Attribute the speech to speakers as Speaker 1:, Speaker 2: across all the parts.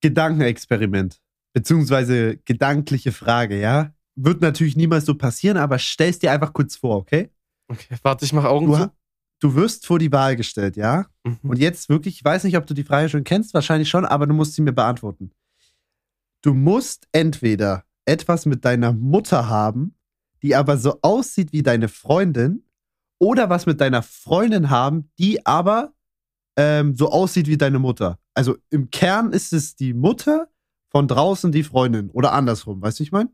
Speaker 1: Gedankenexperiment. Beziehungsweise gedankliche Frage, ja? Wird natürlich niemals so passieren, aber stell's dir einfach kurz vor, okay?
Speaker 2: Okay, warte, ich mache Augen
Speaker 1: Du,
Speaker 2: zu.
Speaker 1: du wirst vor die Wahl gestellt, ja?
Speaker 2: Mhm.
Speaker 1: Und jetzt wirklich, ich weiß nicht, ob du die Frage schon kennst, wahrscheinlich schon, aber du musst sie mir beantworten. Du musst entweder etwas mit deiner Mutter haben, die aber so aussieht wie deine Freundin, oder was mit deiner Freundin haben, die aber ähm, so aussieht wie deine Mutter. Also im Kern ist es die Mutter, von draußen die Freundin. Oder andersrum, weißt du, ich meine?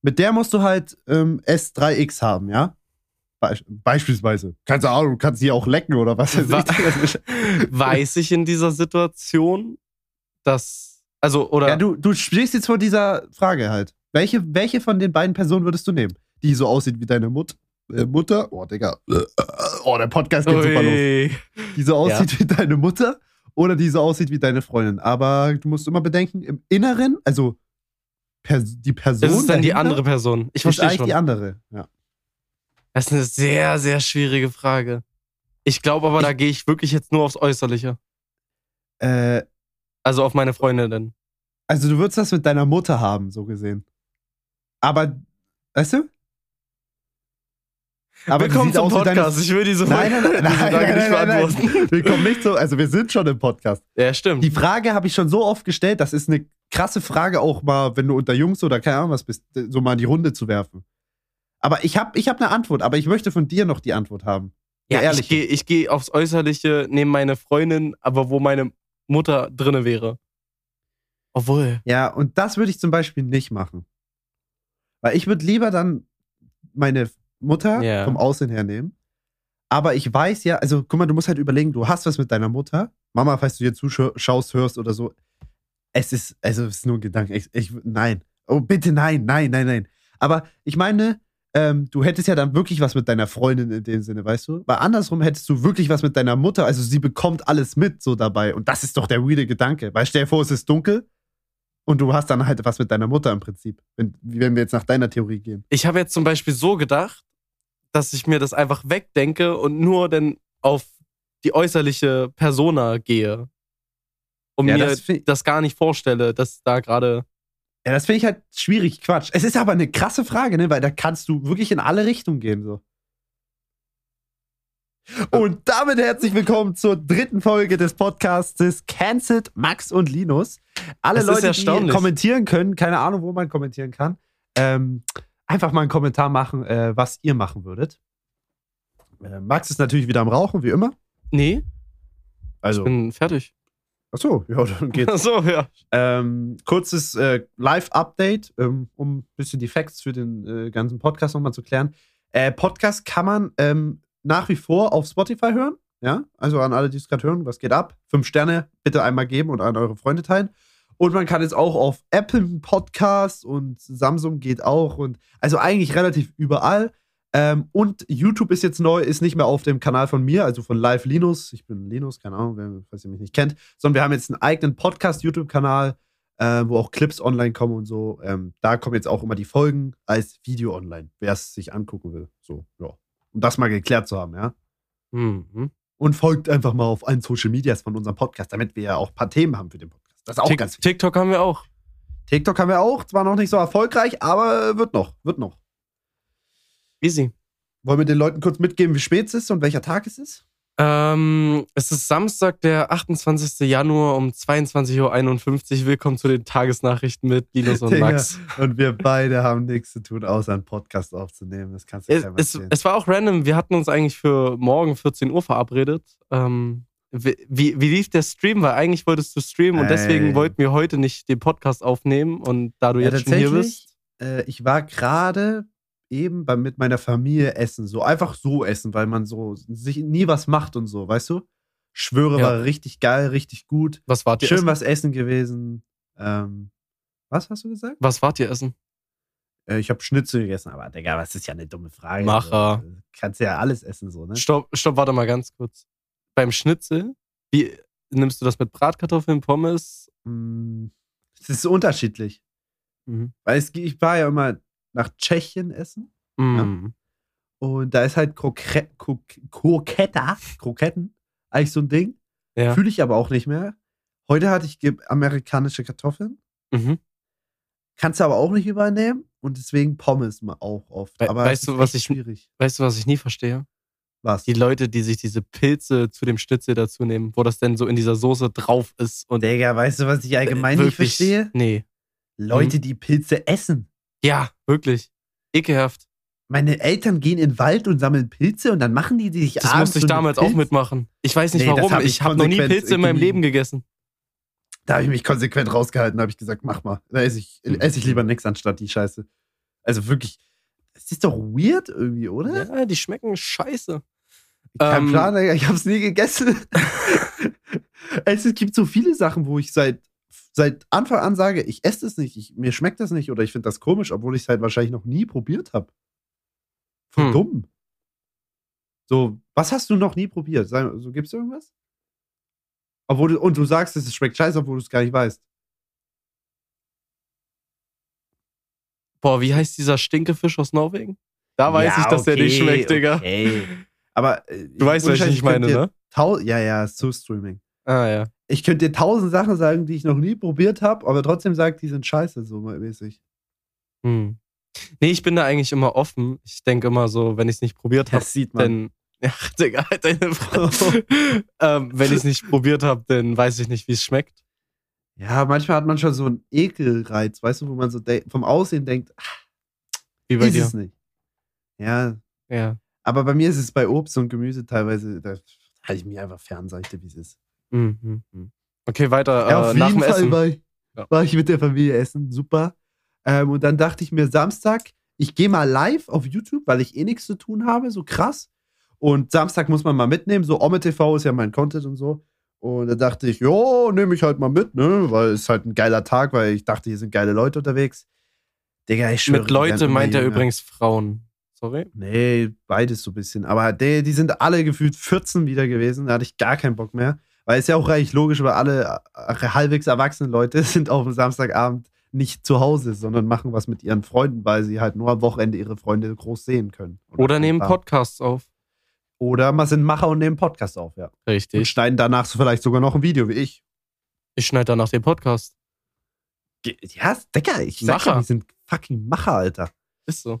Speaker 1: Mit der musst du halt ähm, S3X haben, ja? Beisp beispielsweise. Du Ahnung, kannst sie auch lecken oder was weiß ich.
Speaker 2: Weiß ich in dieser Situation, dass. Also, oder.
Speaker 1: Ja, du, du stehst jetzt vor dieser Frage halt. Welche, welche von den beiden Personen würdest du nehmen? Die so aussieht wie deine Mut äh, Mutter? Oh, Digga. Äh, äh, Oh, der Podcast geht super los.
Speaker 2: Ui.
Speaker 1: Die so aussieht wie deine Mutter oder die so aussieht wie deine Freundin. Aber du musst immer bedenken, im Inneren, also pers die Person.
Speaker 2: Das ist dann die andere Person. Ich verstehe
Speaker 1: eigentlich
Speaker 2: schon.
Speaker 1: die andere. Ja.
Speaker 2: Das ist eine sehr, sehr schwierige Frage. Ich glaube aber, da gehe ich wirklich jetzt nur aufs Äußerliche.
Speaker 1: Äh,
Speaker 2: Also auf meine Freundin.
Speaker 1: also du würdest das mit deiner Mutter haben, so gesehen. Aber, weißt du? Aber
Speaker 2: Willkommen zum Podcast. Ich will diese
Speaker 1: Nein, nein, nein, nein,
Speaker 2: Frage
Speaker 1: nein,
Speaker 2: nicht
Speaker 1: nein, nein,
Speaker 2: beantworten.
Speaker 1: nein. Wir kommen nicht so, also wir sind schon im Podcast.
Speaker 2: Ja, stimmt.
Speaker 1: Die Frage habe ich schon so oft gestellt, das ist eine krasse Frage auch mal, wenn du unter Jungs oder keine Ahnung was bist, so mal in die Runde zu werfen. Aber ich habe ich hab eine Antwort, aber ich möchte von dir noch die Antwort haben.
Speaker 2: ja,
Speaker 1: ehrlich.
Speaker 2: ich gehe ich geh aufs Äußerliche, nehme meine Freundin, aber wo meine Mutter drinne wäre. Obwohl.
Speaker 1: Ja, und das würde ich zum Beispiel nicht machen. Weil ich würde lieber dann meine Mutter
Speaker 2: Ja.
Speaker 1: vom Aussehen her nehmen. Aber ich weiß ja, also guck mal, du musst halt überlegen, du hast was mit deiner Mutter. Mama, falls du hier zuschaust, hörst oder so. Es ist, also es ist nur ein Gedanke. Ich, ich, nein. Oh, bitte nein, nein, nein, nein. Aber ich meine, ähm, du hättest ja dann wirklich was mit deiner Freundin in dem Sinne, weißt du? Weil andersrum hättest du wirklich was mit deiner Mutter, also sie bekommt alles mit so dabei. Und das ist doch der weirde Gedanke. Weil stell dir vor, es ist dunkel und du hast dann halt was mit deiner Mutter im Prinzip. Wenn, wenn wir jetzt nach deiner Theorie gehen.
Speaker 2: Ich habe jetzt zum Beispiel so gedacht, dass ich mir das einfach wegdenke und nur dann auf die äußerliche Persona gehe. Und
Speaker 1: Ja,
Speaker 2: mir
Speaker 1: das
Speaker 2: das, gar nicht vorstelle, dass da gerade.
Speaker 1: Ja, das finde ich halt schwierig, Quatsch. Es ist aber eine krasse Frage, ne? Weil da kannst du wirklich in alle Richtungen gehen, so. Und damit herzlich willkommen zur dritten Folge des Podcastes Cancelled Max und Linus. Alle
Speaker 2: Das
Speaker 1: Leute, die kommentieren können, keine Ahnung, wo man kommentieren kann, ähm, einfach mal einen Kommentar machen, äh, was ihr machen würdet. Äh, Max ist natürlich wieder am Rauchen, wie immer.
Speaker 2: Nee,
Speaker 1: Also,
Speaker 2: ich bin fertig.
Speaker 1: achso, ja, dann geht's.
Speaker 2: Ach so, ja.
Speaker 1: Ähm, kurzes äh, Live-Update, ähm, um ein bisschen die Facts für den äh, ganzen Podcast nochmal zu klären. Äh, Podcast kann man ähm, nach wie vor auf Spotify hören. Ja, also an alle, die es gerade hören, was geht ab? Fünf Sterne bitte einmal geben und an eure Freunde teilen. Und man kann jetzt auch auf Apple Podcast und Samsung geht auch und also eigentlich relativ überall. Ähm, und YouTube ist jetzt neu, ist nicht mehr auf dem Kanal von mir, also von Live Linus. Ich bin Linus, keine Ahnung, falls ihr mich nicht kennt, sondern wir haben jetzt einen eigenen Podcast-YouTube-Kanal, äh, wo auch Clips online kommen und so. Ähm, da kommen jetzt auch immer die Folgen als Video online, wer es sich angucken will. So, ja. Um das mal geklärt zu haben, ja.
Speaker 2: Mhm.
Speaker 1: Und folgt einfach mal auf allen Social Medias von unserem Podcast, damit wir ja auch ein paar Themen haben für den Podcast. Das ist auch
Speaker 2: Tik-
Speaker 1: ganz wichtig.
Speaker 2: TikTok haben wir auch.
Speaker 1: TikTok haben wir auch, zwar noch nicht so erfolgreich, aber wird noch, wird noch.
Speaker 2: Easy.
Speaker 1: Wollen wir den Leuten kurz mitgeben, wie spät es ist und welcher Tag es ist?
Speaker 2: Ähm, es ist Samstag, der 28. Januar um 22.51 Uhr. Willkommen zu den Tagesnachrichten mit Linus und Max.
Speaker 1: Und wir beide haben nichts zu tun, außer einen Podcast aufzunehmen. Das kannst du
Speaker 2: Es, es, es war auch random. Wir hatten uns eigentlich für morgen 14 Uhr verabredet. Ähm, wie, wie, lief der Stream? Weil eigentlich wolltest du streamen und deswegen wollten wir heute nicht den Podcast aufnehmen. Und da du
Speaker 1: Ja,
Speaker 2: jetzt schon hier bist.
Speaker 1: äh, ich war gerade eben bei, mit meiner Familie essen. So einfach so essen, weil man so sich nie was macht und so, weißt du? Schwöre,
Speaker 2: Ja.
Speaker 1: war richtig geil, richtig gut.
Speaker 2: Was wart ihr
Speaker 1: Schön
Speaker 2: essen?
Speaker 1: was essen gewesen. Ähm, was hast du gesagt?
Speaker 2: Was wart ihr essen?
Speaker 1: Äh, ich habe Schnitzel gegessen, aber Digga, das ist ja eine dumme Frage.
Speaker 2: Macher.
Speaker 1: Also, kannst ja alles essen, so, ne?
Speaker 2: Stopp, stopp, warte mal ganz kurz. Beim Schnitzel, wie nimmst du das mit Bratkartoffeln, Pommes?
Speaker 1: Mm, Es ist unterschiedlich.
Speaker 2: Mhm.
Speaker 1: Weil es, ich war ja immer nach Tschechien essen.
Speaker 2: Mm.
Speaker 1: Und da ist halt Krokre Krok Kroketta, Kroketten, eigentlich so ein Ding.
Speaker 2: Ja.
Speaker 1: Fühle ich aber auch nicht mehr. Heute hatte ich amerikanische Kartoffeln.
Speaker 2: Mhm.
Speaker 1: Kannst du aber auch nicht übernehmen. Und deswegen Pommes mal auch oft.
Speaker 2: We-
Speaker 1: aber
Speaker 2: weißt du, was ich-
Speaker 1: schwierig.
Speaker 2: Weißt du, was ich nie verstehe?
Speaker 1: Was?
Speaker 2: Die Leute, die sich diese Pilze zu dem Schnitzel dazu nehmen, wo das denn so in dieser Soße drauf ist und
Speaker 1: Digga, weißt du, was ich allgemein
Speaker 2: Äh,
Speaker 1: nicht verstehe?
Speaker 2: Nee.
Speaker 1: Leute,
Speaker 2: Mhm.
Speaker 1: die Pilze essen.
Speaker 2: Ja, wirklich. Ekelhaft.
Speaker 1: Meine Eltern gehen in den Wald und sammeln Pilze und dann machen die sich
Speaker 2: Das musste ich damals auch mitmachen. Ich weiß nicht
Speaker 1: Nee,
Speaker 2: warum.
Speaker 1: hab ich
Speaker 2: ich habe noch nie Pilze in meinem. Leben gegessen.
Speaker 1: Da habe ich mich konsequent rausgehalten, habe ich gesagt, mach mal. Da esse ich,
Speaker 2: Mhm.
Speaker 1: esse ich lieber nichts anstatt die Scheiße. Also wirklich, das ist doch weird irgendwie, oder?
Speaker 2: Ja, die schmecken scheiße.
Speaker 1: Kein
Speaker 2: Ähm,
Speaker 1: Plan, Digga, ich habe es nie gegessen. es gibt so viele Sachen, wo ich seit, seit Anfang an sage, ich esse es nicht, ich, mir schmeckt das nicht oder ich finde das komisch, obwohl ich es halt wahrscheinlich noch nie probiert habe. Voll
Speaker 2: Hm.
Speaker 1: dumm. So, was hast du noch nie probiert? Sag, so, gibt's irgendwas? Obwohl du, und du sagst, es schmeckt scheiße, obwohl du es gar nicht weißt.
Speaker 2: Boah, wie heißt dieser Stinkefisch aus Norwegen? Da weiß
Speaker 1: Ja,
Speaker 2: ich, dass der nicht
Speaker 1: okay,
Speaker 2: schmeckt, Digga.
Speaker 1: okay. Aber äh,
Speaker 2: Du weißt, was ich nicht meine, ne?
Speaker 1: Ja, ja, so Streaming.
Speaker 2: Ah, ja.
Speaker 1: Ich könnte dir tausend Sachen sagen, die ich noch nie probiert habe, aber trotzdem sagt, die sind scheiße, so mäßig.
Speaker 2: Hm. Nee, ich bin da eigentlich immer offen. Ich denke immer so, wenn ich es nicht probiert habe,
Speaker 1: Das sieht man.
Speaker 2: dann. Ja, Digga, halt deine Fresse. ähm, wenn ich es nicht probiert habe, dann weiß ich nicht, wie es schmeckt.
Speaker 1: Ja, manchmal hat man schon so einen Ekelreiz, weißt du, wo man so vom Aussehen denkt, ach,
Speaker 2: Wie bei
Speaker 1: ist
Speaker 2: dir.
Speaker 1: es nicht. Ja,
Speaker 2: Ja.
Speaker 1: Aber bei mir ist es bei Obst und Gemüse teilweise, da halte ich mich einfach fern, sag ich dir, wie es ist.
Speaker 2: Mhm, mhm, mhm. Okay, weiter.
Speaker 1: Ja,
Speaker 2: äh, nach dem Essen.
Speaker 1: war ich,
Speaker 2: Ja.
Speaker 1: war ich mit der Familie essen, super. Ähm, und dann dachte ich mir Samstag, ich gehe mal live auf YouTube, weil ich eh nichts zu tun habe, so krass. Und Samstag muss man mal mitnehmen, so Ome TV ist ja mein Content und so. Und da dachte ich, jo, nehme ich halt mal mit, ne, weil es halt ein geiler Tag, weil ich dachte, hier sind geile Leute unterwegs. Digga, ich schwöre.
Speaker 2: Mit Leute meint er
Speaker 1: jünger.
Speaker 2: übrigens Frauen. Sorry.
Speaker 1: Nee, beides so ein bisschen. Aber die, die sind alle gefühlt 14 wieder gewesen. Da hatte ich gar keinen Bock mehr. Weil es ja auch eigentlich logisch, weil alle äh, halbwegs erwachsene Leute sind auf dem Samstagabend nicht zu Hause, sondern machen was mit ihren Freunden, weil sie halt nur am Wochenende ihre Freunde groß sehen können.
Speaker 2: Oder nehmen
Speaker 1: Pod
Speaker 2: Podcasts auf.
Speaker 1: Oder mal sind Macher und nehmen Podcast auf, ja. Und
Speaker 2: Richtig.
Speaker 1: schneiden danach so vielleicht sogar noch ein Video wie ich.
Speaker 2: Ich schneide danach den Podcast.
Speaker 1: Ja, Digga, ich sag
Speaker 2: Macher.
Speaker 1: ja, wir sind fucking Macher, Alter.
Speaker 2: Ist so.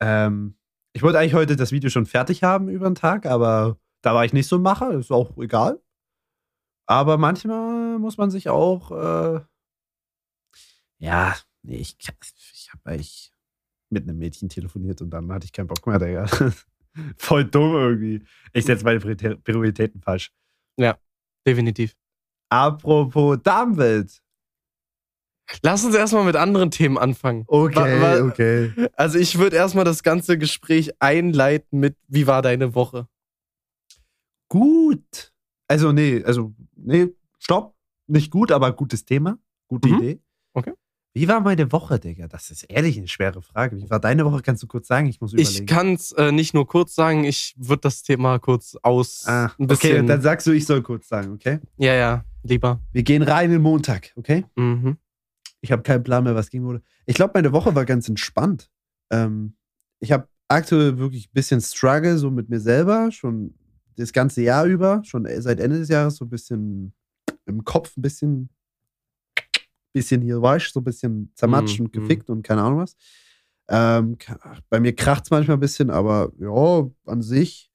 Speaker 1: Ähm, ich wollte eigentlich heute das Video schon fertig haben über den Tag, aber da war ich nicht so ein Macher, ist auch egal. Aber manchmal muss man sich auch, äh, ja, nee, ich, ich habe eigentlich mit einem Mädchen telefoniert und dann hatte ich keinen Bock mehr, Digga. Voll dumm irgendwie. Ich setze meine Prioritä- Prioritäten falsch.
Speaker 2: Definitiv.
Speaker 1: Apropos Damenwelt.
Speaker 2: Lass uns erstmal mit anderen Themen anfangen.
Speaker 1: Okay,
Speaker 2: Wa- wa-
Speaker 1: okay.
Speaker 2: Also ich würde erstmal das ganze Gespräch einleiten mit, wie war deine Woche?
Speaker 1: Gut. Also, nee, also, nee, stopp. Nicht gut, aber gutes Thema. Gute
Speaker 2: Mhm.
Speaker 1: Idee.
Speaker 2: Okay.
Speaker 1: Wie war meine Woche, Digga? Das ist ehrlich eine schwere Frage. Wie war deine Woche? Kannst du kurz sagen? Ich muss überlegen.
Speaker 2: Ich kann es äh, nicht nur kurz sagen, ich würde das Thema kurz aus
Speaker 1: Ah,
Speaker 2: ein
Speaker 1: okay,
Speaker 2: bisschen.
Speaker 1: dann sagst du, ich soll kurz sagen, okay?
Speaker 2: ja, ja, lieber.
Speaker 1: Wir gehen rein in Montag, okay?
Speaker 2: Mhm.
Speaker 1: Ich habe keinen Plan mehr, was ging wurde. Ich glaube, meine Woche war ganz entspannt. Ähm, ich habe aktuell wirklich ein bisschen Struggle so mit mir selber, schon das ganze Jahr über, schon seit Ende des Jahres so ein bisschen im Kopf, ein bisschen, bisschen hier weißt, so ein bisschen zermatscht
Speaker 2: Mhm,
Speaker 1: und gefickt und keine Ahnung was. Ähm, bei mir kracht es manchmal ein bisschen, aber ja, an sich,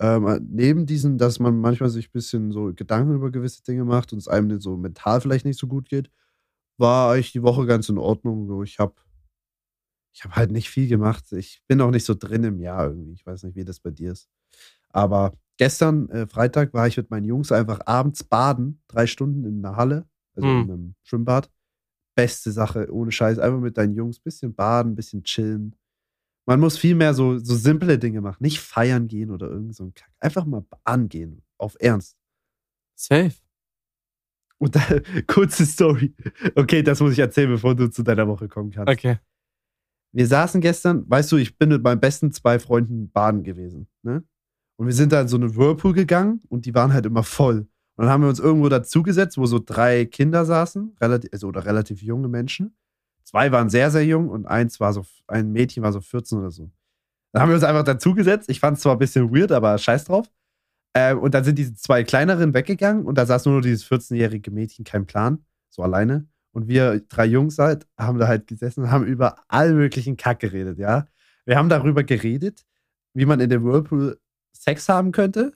Speaker 1: ähm, neben diesem, dass man manchmal sich ein bisschen so Gedanken über gewisse Dinge macht und es einem so mental vielleicht nicht so gut geht, war eigentlich die Woche ganz in Ordnung. So, ich habe ich hab halt nicht viel gemacht. Ich bin auch nicht so drin im Jahr irgendwie. Ich weiß nicht, wie das bei dir ist. Aber gestern, äh, Freitag, war ich mit meinen Jungs einfach abends baden, drei Stunden in einer Halle, also
Speaker 2: Hm.
Speaker 1: in einem Schwimmbad. Beste Sache, ohne Scheiß. Einfach mit deinen Jungs, bisschen baden, bisschen chillen. Man muss viel mehr so, so simple Dinge machen. Nicht feiern gehen oder irgend so ein Kack. Einfach mal baden gehen. Auf Ernst.
Speaker 2: Safe.
Speaker 1: Und da, kurze Story. Okay, das muss ich erzählen, bevor du zu deiner Woche kommen kannst.
Speaker 2: Okay.
Speaker 1: Wir saßen gestern, weißt du, ich bin mit meinen besten zwei Freunden baden gewesen. Ne? Und wir sind da in so eine Whirlpool gegangen und die waren halt immer voll. Und dann haben wir uns irgendwo dazugesetzt, wo so drei Kinder saßen, relativ, also, oder relativ junge Menschen. Zwei waren sehr, sehr jung und eins war so, ein Mädchen war so 14 oder so. Dann haben wir uns einfach dazugesetzt. Ich fand es zwar ein bisschen weird, aber scheiß drauf. Ähm, und dann sind diese zwei kleineren weggegangen und da saß nur noch dieses 14-jährige Mädchen, kein Plan, so alleine. Und wir drei Jungs halt haben da halt gesessen und haben über all möglichen Kack geredet, ja. Wir haben darüber geredet, wie man in dem Whirlpool Sex haben könnte.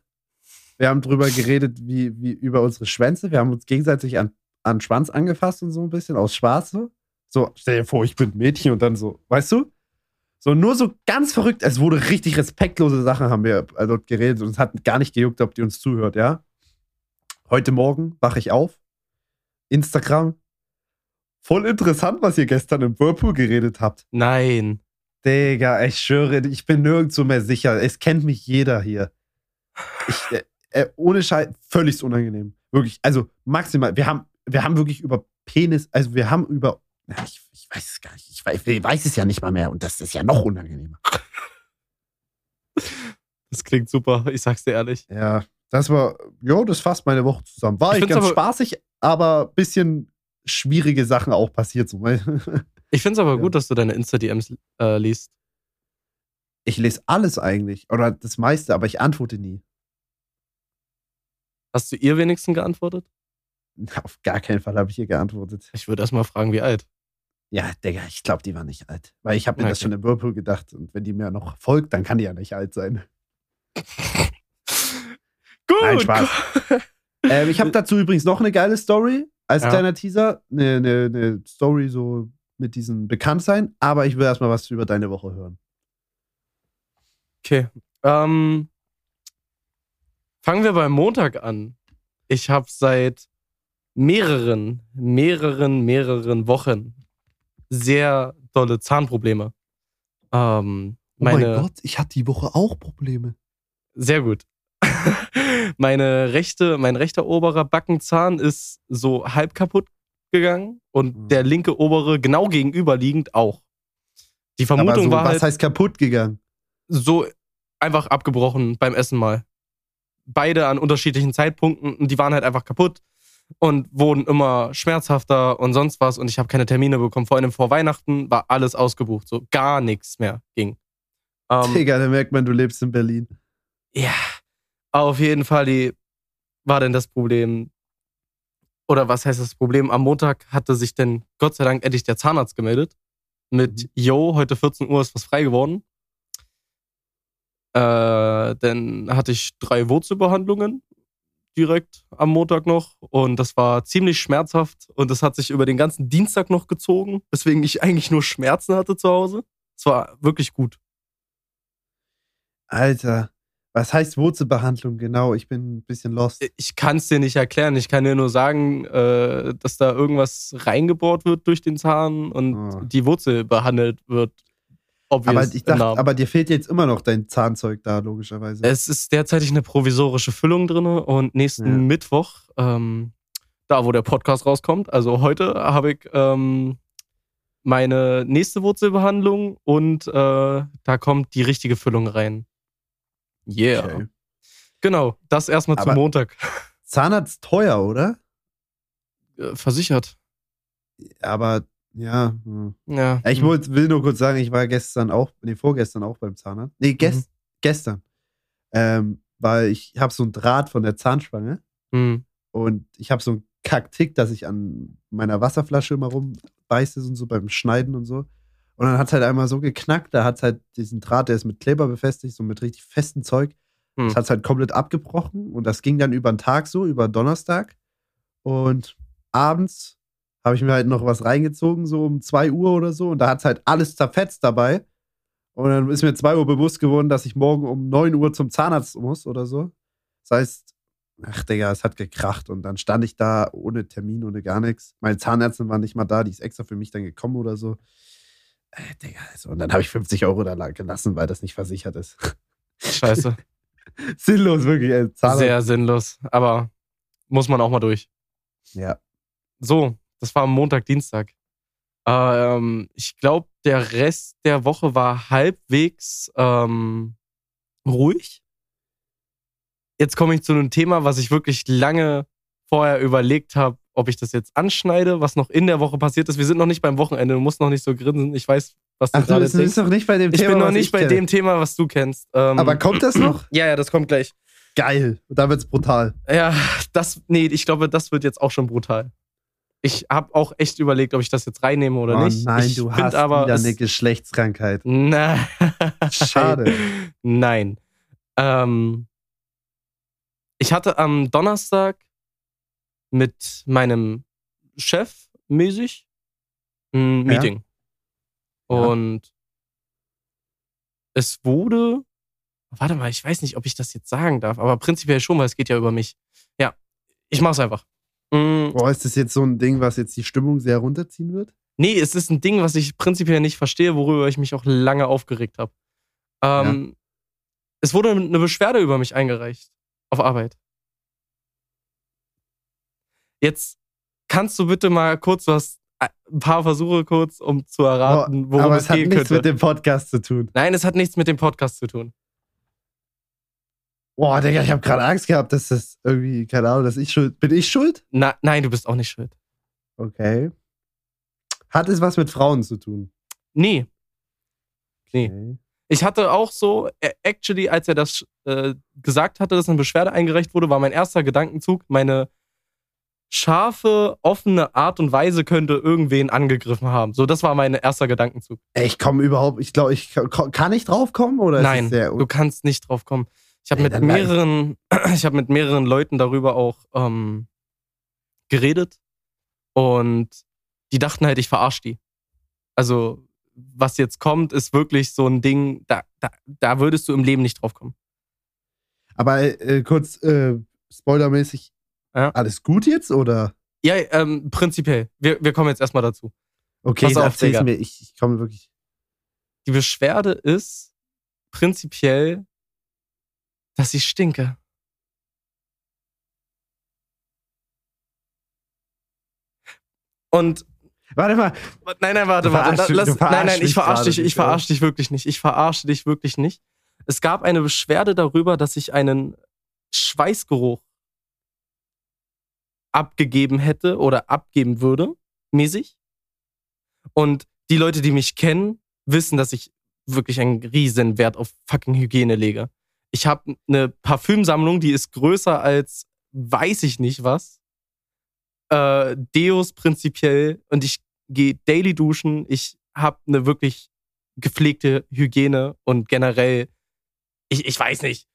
Speaker 1: Wir haben darüber geredet, wie, wie über unsere Schwänze. Wir haben uns gegenseitig an, an Schwanz angefasst und so ein bisschen aus Spaß so. So, stell dir vor, ich bin Mädchen und dann so, weißt du? So, nur so ganz verrückt. Es wurde richtig respektlose Sachen, haben wir äh, dort geredet und es hat gar nicht gejuckt, ob die uns zuhört, ja? Heute Morgen wache ich auf. Instagram. Voll interessant, was ihr gestern im Whirlpool geredet habt.
Speaker 2: Nein.
Speaker 1: Digga, ich schwöre, ich bin nirgendwo mehr sicher. Es kennt mich jeder hier. Ich, äh, äh, ohne Scheiß, völlig unangenehm. Wirklich, also maximal. Wir haben, wir haben wirklich über Penis, also wir haben über. Ja, ich, ich weiß es gar nicht. Ich weiß, ich weiß es ja nicht mal mehr und das ist ja noch unangenehmer.
Speaker 2: Das klingt super, ich sag's dir ehrlich.
Speaker 1: Ja, das war, jo, das fasst meine Woche zusammen. War
Speaker 2: Ich
Speaker 1: ganz
Speaker 2: aber-
Speaker 1: spaßig, aber bisschen schwierige Sachen auch passiert. So.
Speaker 2: Ich find's aber
Speaker 1: Ja.
Speaker 2: gut, dass du deine Insta-DMs äh, liest.
Speaker 1: Ich lese alles eigentlich oder das meiste, aber ich antworte nie.
Speaker 2: Hast du ihr wenigstens geantwortet?
Speaker 1: Auf gar keinen Fall habe ich ihr geantwortet.
Speaker 2: Ich würde erst mal fragen, wie alt.
Speaker 1: Ja, Digga, ich glaube, die war nicht alt. Weil ich habe mir das
Speaker 2: Okay.
Speaker 1: schon im Whirlpool gedacht. Und wenn die mir noch folgt, dann kann die ja nicht alt sein.
Speaker 2: Gut.
Speaker 1: Nein, Spaß. ähm, ich habe dazu übrigens noch eine geile Story als
Speaker 2: Ja.
Speaker 1: kleiner Teaser. Eine, eine, eine Story so mit diesem Bekanntsein. Aber ich will erstmal was über deine Woche hören.
Speaker 2: Okay. Ähm, fangen wir beim Montag an. Ich habe seit mehreren, mehreren, mehreren Wochen sehr dolle Zahnprobleme. Ähm,
Speaker 1: Oh
Speaker 2: meine,
Speaker 1: ich hatte die Woche auch Probleme.
Speaker 2: Sehr gut. Meine rechte, mein rechter oberer Backenzahn ist so halb kaputt gegangen und
Speaker 1: Mhm.
Speaker 2: der linke obere genau gegenüberliegend auch. Die Vermutung
Speaker 1: so,
Speaker 2: war
Speaker 1: was
Speaker 2: halt
Speaker 1: heißt kaputt gegangen?
Speaker 2: so einfach abgebrochen beim Essen mal. Beide an unterschiedlichen Zeitpunkten und die waren halt einfach kaputt und wurden immer schmerzhafter und sonst was und ich habe keine Termine bekommen. Vor allem vor Weihnachten war alles ausgebucht, so gar nichts mehr ging. Ähm,
Speaker 1: Digga, da merkt man, du lebst in Berlin.
Speaker 2: Ja, auf jeden Fall die, war denn das Problem, oder was heißt das Problem? Am Montag hatte sich denn Gott sei Dank endlich der Zahnarzt gemeldet mit,
Speaker 1: Mhm.
Speaker 2: yo, heute 14 Uhr ist was frei geworden. Äh, dann hatte ich drei Wurzelbehandlungen direkt am Montag noch und das war ziemlich schmerzhaft und das hat sich über den ganzen Dienstag noch gezogen, weswegen ich eigentlich nur Schmerzen hatte zu Hause. Es war wirklich gut.
Speaker 1: Alter, was heißt Wurzelbehandlung genau? Ich bin ein bisschen lost.
Speaker 2: ich kann es dir nicht erklären. Ich kann dir nur sagen, äh, dass da irgendwas reingebohrt wird durch den Zahn und
Speaker 1: Oh.
Speaker 2: die Wurzel behandelt wird. Obvious
Speaker 1: Aber ich dachte, aber dir fehlt jetzt immer noch dein Zahnzeug da, logischerweise.
Speaker 2: es ist derzeitig eine provisorische Füllung drin und nächsten
Speaker 1: Ja.
Speaker 2: Mittwoch, ähm, da wo der Podcast rauskommt, also heute, habe ich ähm, meine nächste Wurzelbehandlung und äh, da kommt die richtige Füllung rein. Yeah.
Speaker 1: Okay.
Speaker 2: Genau, das erstmal zum
Speaker 1: Aber-
Speaker 2: Montag.
Speaker 1: Zahnarzt teuer, oder?
Speaker 2: Äh, Versichert.
Speaker 1: Aber ja. hm.
Speaker 2: Ja.
Speaker 1: Ich wollt, will nur kurz sagen, ich war gestern auch, nee, vorgestern auch beim Zahnarzt. Nee, gest,
Speaker 2: Mhm.
Speaker 1: gestern. Ähm, weil ich habe so ein Draht von der Zahnspange
Speaker 2: Hm.
Speaker 1: und ich habe so einen Kacktick, dass ich an meiner Wasserflasche immer rumbeiße und so beim Schneiden und so. Und dann hat es halt einmal so geknackt, da hat es halt diesen Draht, der ist mit Kleber befestigt, so mit richtig festem Zeug.
Speaker 2: Hm.
Speaker 1: Das hat es halt komplett abgebrochen und das ging dann über den Tag so, über Donnerstag. Und abends habe ich mir halt noch was reingezogen, so um 2 Uhr oder so. Und da hat es halt alles zerfetzt dabei. Und dann ist mir 2 Uhr bewusst geworden, dass ich morgen um 9 Uhr zum Zahnarzt muss oder so. Das heißt, ach Digga, es hat gekracht. Und dann stand ich da ohne Termin, ohne gar nichts. Meine Zahnärztin war nicht mal da, die ist extra für mich dann gekommen oder so. Äh, Digga, also, und dann habe ich 50 Euro da la- gelassen, weil das nicht versichert ist.
Speaker 2: Scheiße.
Speaker 1: Sinnlos, wirklich. Ey. Zahnarzt.
Speaker 2: Sehr sinnlos. Aber muss man auch mal durch.
Speaker 1: Ja.
Speaker 2: So, das war am Montag, Dienstag. Ähm, ich glaube, der Rest der Woche war halbwegs ähm, ruhig. Jetzt komme ich zu einem Thema, was ich wirklich lange vorher überlegt habe, ob ich das jetzt anschneide, was noch in der Woche passiert ist. Wir sind noch nicht beim Wochenende, du musst noch nicht so grinsen. Ich weiß, was du
Speaker 1: Ach, du
Speaker 2: gerade
Speaker 1: bist,
Speaker 2: denkst.
Speaker 1: bist noch nicht bei dem
Speaker 2: Ich
Speaker 1: Thema.
Speaker 2: bin noch nicht
Speaker 1: ich
Speaker 2: bei
Speaker 1: kenne.
Speaker 2: dem Thema, was du kennst. Ähm,
Speaker 1: Aber kommt das noch?
Speaker 2: Ja, ja, das kommt gleich.
Speaker 1: geil. Da wird's brutal.
Speaker 2: Ja, das, nee, ich glaube, das wird jetzt auch schon brutal. Ich habe auch echt überlegt, ob ich das jetzt reinnehme oder
Speaker 1: oh
Speaker 2: nicht.
Speaker 1: nein,
Speaker 2: ich
Speaker 1: du hast
Speaker 2: aber,
Speaker 1: wieder eine Geschlechtskrankheit.
Speaker 2: Nein.
Speaker 1: Schade.
Speaker 2: Nein. Ähm, ich hatte am Donnerstag mit meinem Chef mäßig ein
Speaker 1: Ja.
Speaker 2: Meeting.
Speaker 1: Ja.
Speaker 2: Und es wurde, warte mal, ich weiß nicht, ob ich das jetzt sagen darf, aber prinzipiell schon, weil es geht ja über mich. Ja, ich mach's einfach. Mm,
Speaker 1: Boah, ist das jetzt so ein Ding, was jetzt die Stimmung sehr runterziehen wird?
Speaker 2: Nee, es ist ein Ding, was ich prinzipiell nicht verstehe, worüber ich mich auch lange aufgeregt habe. Ähm, Es wurde eine Beschwerde über mich eingereicht auf Arbeit. Jetzt kannst du bitte mal kurz, du hast ein paar Versuche kurz, um zu erraten, worum
Speaker 1: Aber
Speaker 2: es
Speaker 1: es hat nichts
Speaker 2: könnte.
Speaker 1: mit dem Podcast zu tun.
Speaker 2: Nein, es hat nichts mit dem Podcast zu tun.
Speaker 1: Boah, Digga, ich habe gerade Angst gehabt, dass das irgendwie, keine Ahnung, dass ich schuld. Bin ich schuld?
Speaker 2: Na, nein, du bist auch nicht schuld.
Speaker 1: Okay. Hat es was mit Frauen zu tun?
Speaker 2: Nee, Nee.
Speaker 1: Okay.
Speaker 2: Ich hatte auch so, äh, actually, als er das äh, gesagt hatte, dass eine Beschwerde eingereicht wurde, war mein erster Gedankenzug, meine scharfe, offene Art und Weise könnte irgendwen angegriffen haben. So, das war mein erster Gedankenzug.
Speaker 1: Ey, Ich komme überhaupt, ich glaube, ich kann ich drauf kommen oder
Speaker 2: Nein, du kannst nicht drauf kommen. Ich habe
Speaker 1: Nee,
Speaker 2: mit mehreren, ich habe mit mehreren Leuten darüber auch ähm, geredet und die dachten halt, ich verarsch die. Also was jetzt kommt, ist wirklich so ein Ding, da, da, da würdest du im Leben nicht drauf kommen.
Speaker 1: Aber äh, kurz äh, spoilermäßig,
Speaker 2: Ja.
Speaker 1: alles gut jetzt oder?
Speaker 2: Ja, ähm, prinzipiell. Wir, wir kommen jetzt erstmal dazu.
Speaker 1: Okay,
Speaker 2: Pass auf,
Speaker 1: erzähl's mir, ich, ich komme wirklich.
Speaker 2: Die Beschwerde ist prinzipiell, dass ich stinke. Und
Speaker 1: Warte mal,
Speaker 2: nein, nein, warte, warte. Lass, nein, nein, ich verarsche dich, ich verarsche dich wirklich nicht. Ich verarsche dich wirklich nicht. Es gab eine Beschwerde darüber, dass ich einen Schweißgeruch abgegeben hätte oder abgeben würde, mäßig. Und die Leute, die mich kennen, wissen, dass ich wirklich einen riesen Wert auf fucking Hygiene lege. Ich habe eine Parfümsammlung, die ist größer als weiß ich nicht was. Äh, Deos prinzipiell und ich gehe daily duschen. Ich habe eine wirklich gepflegte Hygiene und generell, ich, ich weiß nicht.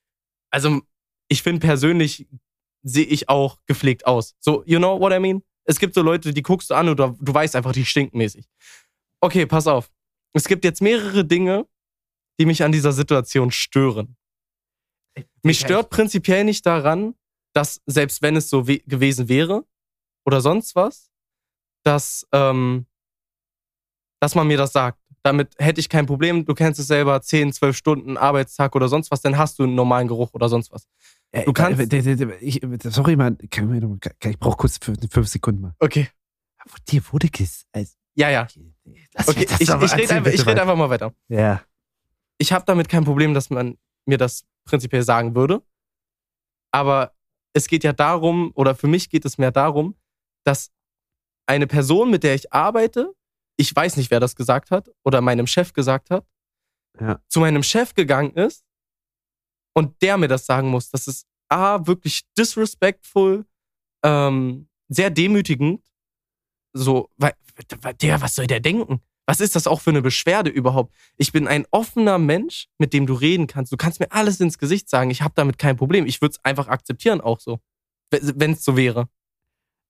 Speaker 2: Also, ich finde persönlich sehe ich auch gepflegt aus. So, you know what I mean? Es gibt so Leute, die guckst du an und du, du weißt einfach, die stinken mäßig. Okay, pass auf. Es gibt jetzt mehrere Dinge, die mich an dieser Situation stören. Mich stört prinzipiell nicht daran, dass selbst wenn es so we gewesen wäre oder sonst was, dass, ähm, dass man mir das sagt. Damit hätte ich kein Problem. Du kennst es selber, 10, 12 Stunden Arbeitstag oder sonst was, dann hast du einen normalen Geruch oder sonst was. Du kannst-
Speaker 1: Äh, äh, äh, ich, sorry, kann, ich brauche kurz fünf, Sekunden mal.
Speaker 2: Okay.
Speaker 1: Dir wurde ges. Also,
Speaker 2: Ja, ja.
Speaker 1: lass
Speaker 2: Okay, ich,
Speaker 1: mal
Speaker 2: ich rede einfach, ich red
Speaker 1: mal.
Speaker 2: einfach mal weiter.
Speaker 1: Ja.
Speaker 2: ich habe damit kein Problem, dass man mir das prinzipiell sagen würde. Aber es geht ja darum, oder für mich geht es mehr darum, dass eine Person, mit der ich arbeite, ich weiß nicht, wer das gesagt hat, oder meinem Chef gesagt hat,
Speaker 1: Ja.
Speaker 2: zu meinem Chef gegangen ist und der mir das sagen muss. Das ist A, wirklich disrespectful, ähm, sehr demütigend. So, weil, der, was soll der denken? Was ist das auch für eine Beschwerde überhaupt? Ich bin ein offener Mensch, mit dem du reden kannst. Du kannst mir alles ins Gesicht sagen. Ich habe damit kein Problem. Ich würde es einfach akzeptieren, auch so. Wenn es so wäre.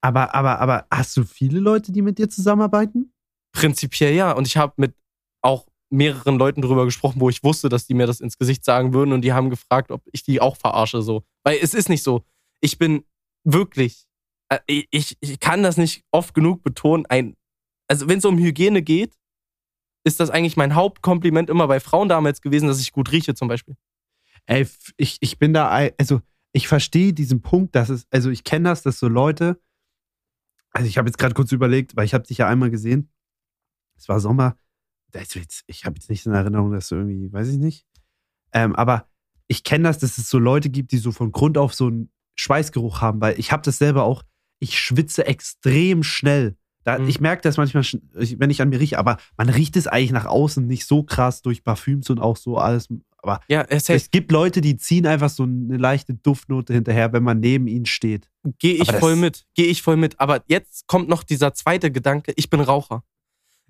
Speaker 1: Aber, aber, aber hast du viele Leute, die mit dir zusammenarbeiten?
Speaker 2: Prinzipiell ja. Und ich habe mit auch mehreren Leuten drüber gesprochen, wo ich wusste, dass die mir das ins Gesicht sagen würden und die haben gefragt, ob ich die auch verarsche so. Weil es ist nicht so. Ich bin wirklich, äh, ich, ich kann das nicht oft genug betonen, ein, also wenn es um Hygiene geht, ist das eigentlich mein Hauptkompliment immer bei Frauen damals gewesen, dass ich gut rieche zum Beispiel.
Speaker 1: Ey, ich, ich bin da, also ich verstehe diesen Punkt, dass es, also ich kenne das, dass so Leute, also ich habe jetzt gerade kurz überlegt, weil ich habe dich ja einmal gesehen, es war Sommer, ich habe jetzt nicht in Erinnerung, dass du irgendwie, weiß ich nicht, ähm, aber ich kenne das, dass es so Leute gibt, die so von Grund auf so einen Schweißgeruch haben, weil ich habe das selber auch, ich schwitze extrem schnell. Da,
Speaker 2: Mhm.
Speaker 1: Ich merke das manchmal, wenn ich an mir rieche, aber man riecht es eigentlich nach außen nicht so krass durch Parfüms und auch so alles Aber
Speaker 2: Ja, er safe.
Speaker 1: es gibt Leute, die ziehen einfach so eine leichte Duftnote hinterher, wenn man neben ihnen steht.
Speaker 2: Gehe ich voll mit. Gehe ich voll mit. Aber jetzt kommt noch dieser zweite Gedanke. Ich bin Raucher.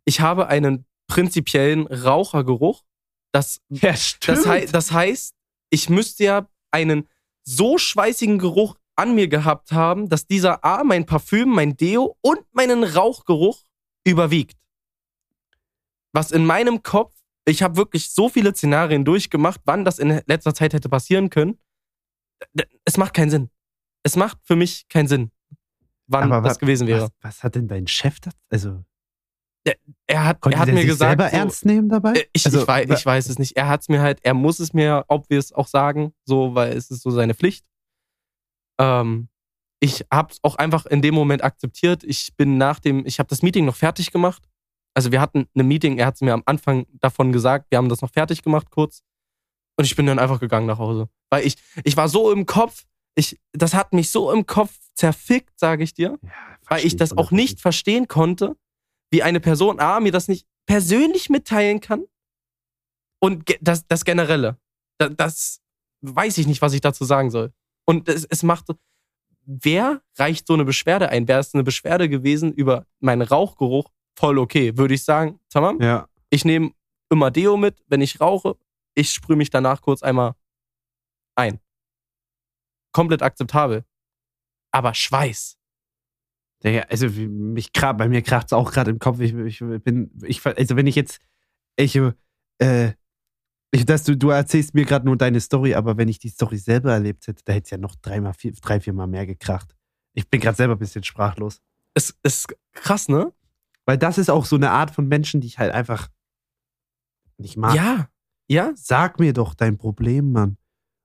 Speaker 2: Ich habe einen prinzipiellen Rauchergeruch. Das,
Speaker 1: Ja,
Speaker 2: das, hei das heißt, ich müsste ja einen so schweißigen Geruch an mir gehabt haben, dass dieser A, mein Parfüm, mein Deo und meinen Rauchgeruch überwiegt. Was in meinem Kopf, ich habe wirklich so viele Szenarien durchgemacht, wann das in letzter Zeit hätte passieren können. Es macht keinen Sinn. Es macht für mich keinen Sinn, wann
Speaker 1: Aber
Speaker 2: das gewesen wäre.
Speaker 1: Was, was hat denn dein Chef da? Also,
Speaker 2: Er hat,
Speaker 1: konnte
Speaker 2: er hat mir gesagt,
Speaker 1: selber
Speaker 2: so,
Speaker 1: ernst nehmen dabei?
Speaker 2: Äh, Ich,
Speaker 1: Also,
Speaker 2: ich, weiß, ich weiß es nicht. Er hat es mir halt, er muss es mir obvious auch sagen, so, weil es ist so seine Pflicht. Ähm, ich habe es auch einfach in dem Moment akzeptiert. Ich bin nach dem, ich habe das Meeting noch fertig gemacht. Also wir hatten ein Meeting, er hat es mir am Anfang davon gesagt, wir haben das noch fertig gemacht kurz. Und ich bin dann einfach gegangen nach Hause. Weil ich, ich war so im Kopf, ich, das hat mich so im Kopf zerfickt, sage ich dir
Speaker 1: Ja,
Speaker 2: weil ich das auch nicht
Speaker 1: 100%.
Speaker 2: verstehen konnte, wie eine Person A mir das nicht persönlich mitteilen kann und das, das Generelle. Das, das weiß ich nicht, was ich dazu sagen soll. Und es, es macht, so- wer reicht so eine Beschwerde ein? Wäre es eine Beschwerde gewesen über meinen Rauchgeruch? Voll okay, würde ich sagen. Tamam,
Speaker 1: Ja.
Speaker 2: ich nehme immer Deo mit, wenn ich rauche. Ich sprühe mich danach kurz einmal ein. Komplett akzeptabel. Aber Schweiß.
Speaker 1: Digga, also mich grad, bei mir kracht es auch gerade im Kopf. Ich, ich bin, ich, also wenn ich jetzt, ich, äh, ich, dass du, du erzählst mir gerade nur deine Story, aber wenn ich die Story selber erlebt hätte, da hätte es ja noch dreimal, vier, drei, viermal mehr gekracht. Ich bin gerade selber ein bisschen sprachlos.
Speaker 2: Es ist krass, ne?
Speaker 1: Weil das ist auch so eine Art von Menschen, die ich halt einfach nicht mag.
Speaker 2: Ja. Ja?
Speaker 1: Sag mir doch dein Problem, Mann.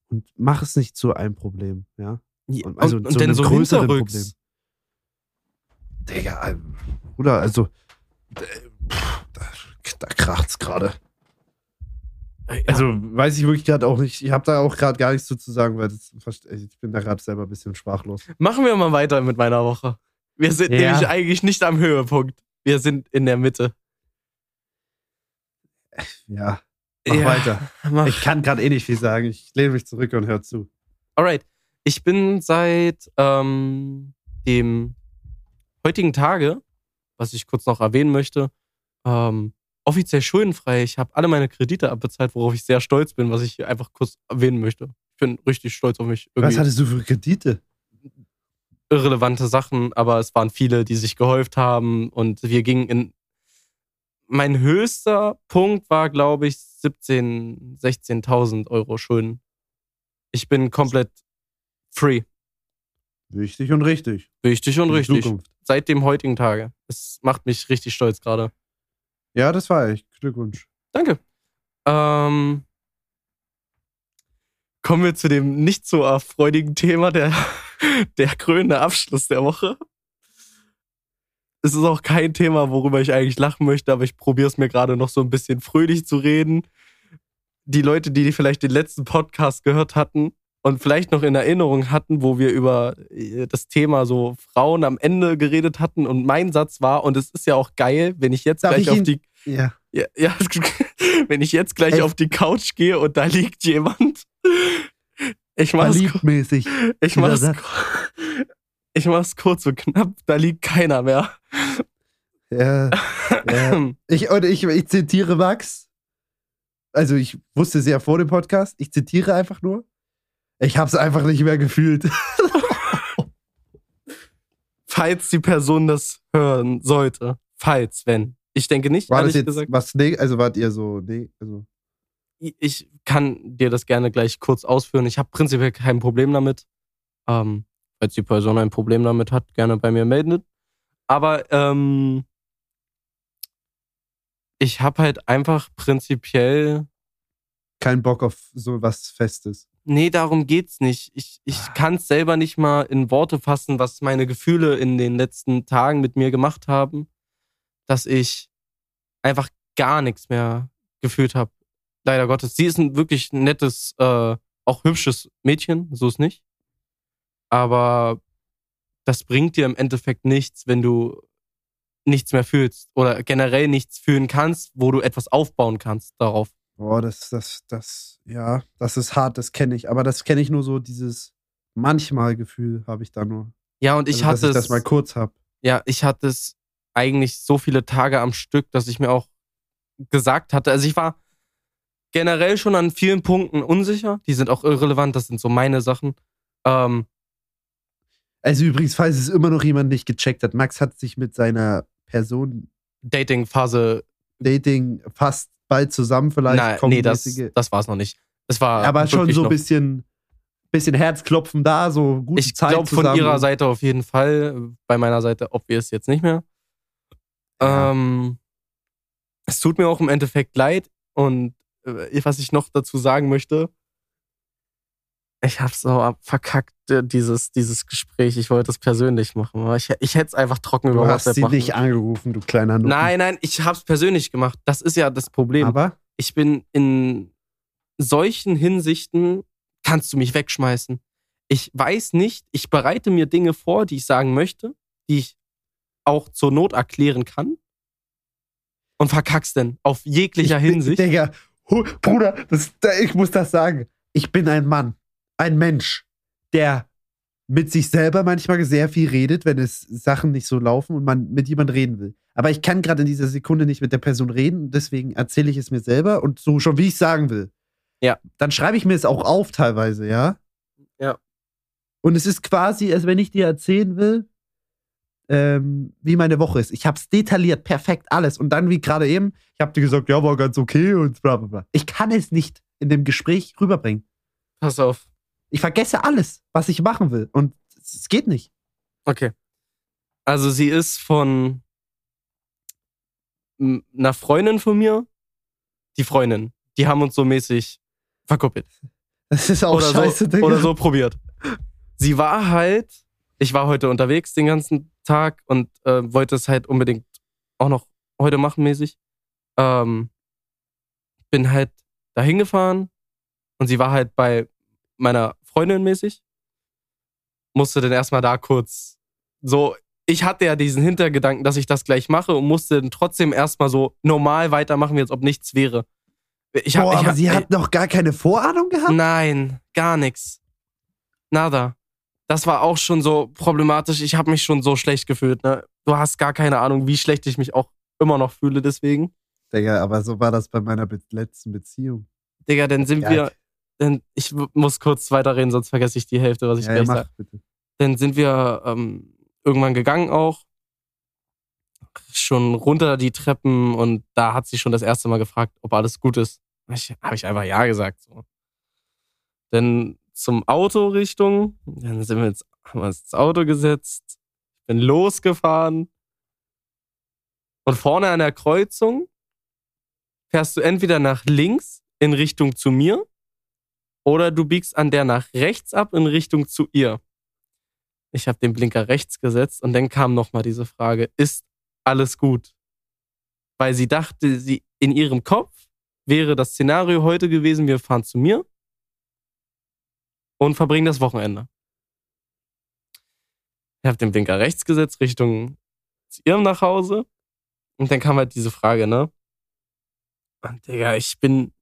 Speaker 1: Und mach es nicht zu einem Problem, ja? Und also
Speaker 2: und,
Speaker 1: zu
Speaker 2: und dann
Speaker 1: einem
Speaker 2: so
Speaker 1: größeren
Speaker 2: hinterrücks.
Speaker 1: Digga, Bruder, also, äh, da, da kracht's gerade. Also, weiß ich wirklich gerade auch nicht. Ich habe da auch gerade gar nichts so zu sagen, weil das, ich bin da gerade selber ein bisschen sprachlos.
Speaker 2: Machen wir mal weiter mit meiner Woche. Wir sind
Speaker 1: Ja.
Speaker 2: nämlich eigentlich nicht am Höhepunkt. Wir sind in der Mitte.
Speaker 1: Ja, mach
Speaker 2: Ja,
Speaker 1: weiter.
Speaker 2: Mach.
Speaker 1: Ich kann gerade eh nicht viel sagen. Ich lehne mich zurück und hör zu.
Speaker 2: Alright. Ich bin seit ähm, dem heutigen Tage, was ich kurz noch erwähnen möchte, ähm, offiziell schuldenfrei. Ich habe alle meine Kredite abbezahlt, worauf ich sehr stolz bin, was ich hier einfach kurz erwähnen möchte. Ich bin richtig stolz auf mich.
Speaker 1: Was
Speaker 2: Irgendwie
Speaker 1: hattest du für Kredite?
Speaker 2: irrelevante Sachen, aber es waren viele, die sich gehäuft haben und wir gingen in. Mein höchster Punkt war, glaube ich, 17.000, 16.000 Euro Schulden. Ich bin komplett free.
Speaker 1: Wichtig und richtig.
Speaker 2: Richtig und
Speaker 1: die
Speaker 2: richtig.
Speaker 1: Zukunft.
Speaker 2: Seit dem heutigen Tage. Es macht mich richtig stolz gerade.
Speaker 1: Ja, das war ich. Glückwunsch.
Speaker 2: Danke. Ähm, kommen wir zu dem nicht so erfreudigen Thema, der, der krönende Abschluss der Woche. Es ist auch kein Thema, worüber ich eigentlich lachen möchte, aber ich probiere es mir gerade noch so ein bisschen fröhlich zu reden. Die Leute, die vielleicht den letzten Podcast gehört hatten und vielleicht noch in Erinnerung hatten, wo wir über äh, das Thema so Frauen am Ende geredet hatten und mein Satz war, und es ist ja auch geil, wenn ich jetzt
Speaker 1: Darf
Speaker 2: gleich
Speaker 1: ich
Speaker 2: auf die
Speaker 1: Ja.
Speaker 2: ja, ja, wenn ich jetzt gleich
Speaker 1: Ey.
Speaker 2: auf die Couch gehe und da liegt jemand. Ich mach's,
Speaker 1: Verliebtmäßig.
Speaker 2: ich mach's, ich mach's kurz und knapp, da liegt keiner mehr.
Speaker 1: Ja. ja. Ich, und ich, ich zitiere Max. Also ich wusste es ja vor dem Podcast. Ich zitiere einfach nur. Ich habe es einfach nicht mehr gefühlt.
Speaker 2: Falls die Person das hören sollte. Falls, wenn. Ich denke nicht,
Speaker 1: War das jetzt
Speaker 2: gesagt.
Speaker 1: was? Nee, also wart ihr so? Nee, also.
Speaker 2: Ich kann dir das gerne gleich kurz ausführen. Ich habe prinzipiell kein Problem damit. Ähm, falls die Person ein Problem damit hat, gerne bei mir melden. Aber ähm, ich habe halt einfach prinzipiell
Speaker 1: Kein Bock auf so was Festes.
Speaker 2: Nee, darum geht's nicht. Ich, ich kann es selber nicht mal in Worte fassen, was meine Gefühle in den letzten Tagen mit mir gemacht haben, dass ich einfach gar nichts mehr gefühlt habe. Leider Gottes. Sie ist ein wirklich nettes, äh, auch hübsches Mädchen, so ist nicht. Aber das bringt dir im Endeffekt nichts, wenn du nichts mehr fühlst oder generell nichts fühlen kannst, wo du etwas aufbauen kannst darauf.
Speaker 1: Boah, das, das, das, ja, das ist hart, das kenne ich. Aber das kenne ich nur so, dieses manchmal Gefühl habe ich da nur.
Speaker 2: Ja, und ich
Speaker 1: also,
Speaker 2: hatte
Speaker 1: dass ich
Speaker 2: es.
Speaker 1: das mal kurz habe.
Speaker 2: Ja, ich hatte es eigentlich so viele Tage am Stück, dass ich mir auch gesagt hatte, also ich war generell schon an vielen Punkten unsicher. Die sind auch irrelevant, das sind so meine Sachen. Ähm,
Speaker 1: Also übrigens, falls es immer noch jemand nicht gecheckt hat, Max hat sich mit seiner Person
Speaker 2: Dating-Phase.
Speaker 1: Dating fast bald zusammen vielleicht.
Speaker 2: Nein, nee, das, das war es noch nicht. Es war
Speaker 1: aber schon so ein bisschen, bisschen Herzklopfen da, so gute
Speaker 2: Ich
Speaker 1: Zeit
Speaker 2: glaube von
Speaker 1: zusammen.
Speaker 2: ihrer Seite auf jeden Fall. Bei meiner Seite, ob wir es jetzt nicht mehr.
Speaker 1: Ja.
Speaker 2: Ähm, es tut mir auch im Endeffekt leid. Und äh, was ich noch dazu sagen möchte, ich habe so verkackt, äh, dieses, dieses Gespräch. Ich wollte es persönlich machen. aber Ich, ich hätte es einfach trocken
Speaker 1: Du
Speaker 2: über
Speaker 1: hast
Speaker 2: WhatsApp
Speaker 1: sie
Speaker 2: machen.
Speaker 1: nicht angerufen, du kleiner Nutten.
Speaker 2: Nein, nein, ich habe es persönlich gemacht. Das ist ja das Problem.
Speaker 1: Aber
Speaker 2: ich bin in solchen Hinsichten, kannst du mich wegschmeißen. Ich weiß nicht, ich bereite mir Dinge vor, die ich sagen möchte, die ich auch zur Not erklären kann. Und verkack's denn auf jeglicher
Speaker 1: ich bin-
Speaker 2: Hinsicht.
Speaker 1: Digga, Bruder, das, da- ich muss das sagen. Ich bin ein Mann, ein Mensch, der mit sich selber manchmal sehr viel redet, wenn es Sachen nicht so laufen und man mit jemand reden will. Aber ich kann gerade in dieser Sekunde nicht mit der Person reden, deswegen erzähle ich es mir selber und so schon, wie ich sagen will.
Speaker 2: Ja.
Speaker 1: Dann schreibe ich mir es auch auf teilweise, ja?
Speaker 2: Ja.
Speaker 1: Und es ist quasi, als wenn ich dir erzählen will, ähm, wie meine Woche ist. Ich habe es detailliert, perfekt, alles. Und dann, wie gerade eben, ich habe dir gesagt, ja, war ganz okay und bla bla bla. Ich kann es nicht in dem Gespräch rüberbringen.
Speaker 2: Pass auf.
Speaker 1: Ich vergesse alles, was ich machen will. Und es geht nicht.
Speaker 2: Okay. Also sie ist von einer Freundin von mir. Die Freundin. Die haben uns so mäßig verkuppelt.
Speaker 1: Das ist auch
Speaker 2: oder,
Speaker 1: scheiße,
Speaker 2: so,
Speaker 1: Digga.
Speaker 2: oder so probiert. Sie war halt, ich war heute unterwegs den ganzen Tag und äh, wollte es halt unbedingt auch noch heute machen mäßig. Ähm, bin halt dahin gefahren und sie war halt bei meiner Freundin mäßig. Musste dann erstmal da kurz so, ich hatte ja diesen Hintergedanken, dass ich das gleich mache und musste dann trotzdem erstmal so normal weitermachen, wie als ob nichts wäre. Ich hab,
Speaker 1: Boah,
Speaker 2: ich
Speaker 1: aber
Speaker 2: hab,
Speaker 1: sie hat noch gar keine Vorahnung gehabt?
Speaker 2: Nein, gar nichts. Nada. Das war auch schon so problematisch. Ich habe mich schon so schlecht gefühlt. Ne? Du hast gar keine Ahnung, wie schlecht ich mich auch immer noch fühle deswegen.
Speaker 1: Digga, aber so war das bei meiner be letzten Beziehung.
Speaker 2: Digga, dann sind
Speaker 1: Ja.
Speaker 2: wir. Denn ich muss kurz weiterreden, sonst vergesse ich die Hälfte, was ich
Speaker 1: Ja,
Speaker 2: gleich sage. Dann sind wir ähm, irgendwann gegangen auch. Schon runter die Treppen und da hat sie schon das erste Mal gefragt, ob alles gut ist. Ich, Habe ich einfach ja gesagt. So. Dann zum Auto Richtung. Dann sind wir jetzt, haben wir uns ins Auto gesetzt. Bin losgefahren. Und vorne an der Kreuzung fährst du entweder nach links in Richtung zu mir oder du biegst an der nach rechts ab in Richtung zu ihr. Ich habe den Blinker rechts gesetzt und dann kam nochmal diese Frage, ist alles gut? Weil sie dachte, sie in ihrem Kopf wäre das Szenario heute gewesen, wir fahren zu mir und verbringen das Wochenende. Ich habe den Blinker rechts gesetzt Richtung zu ihrem nach Hause und dann kam halt diese Frage, ne? Und Digga, ich bin,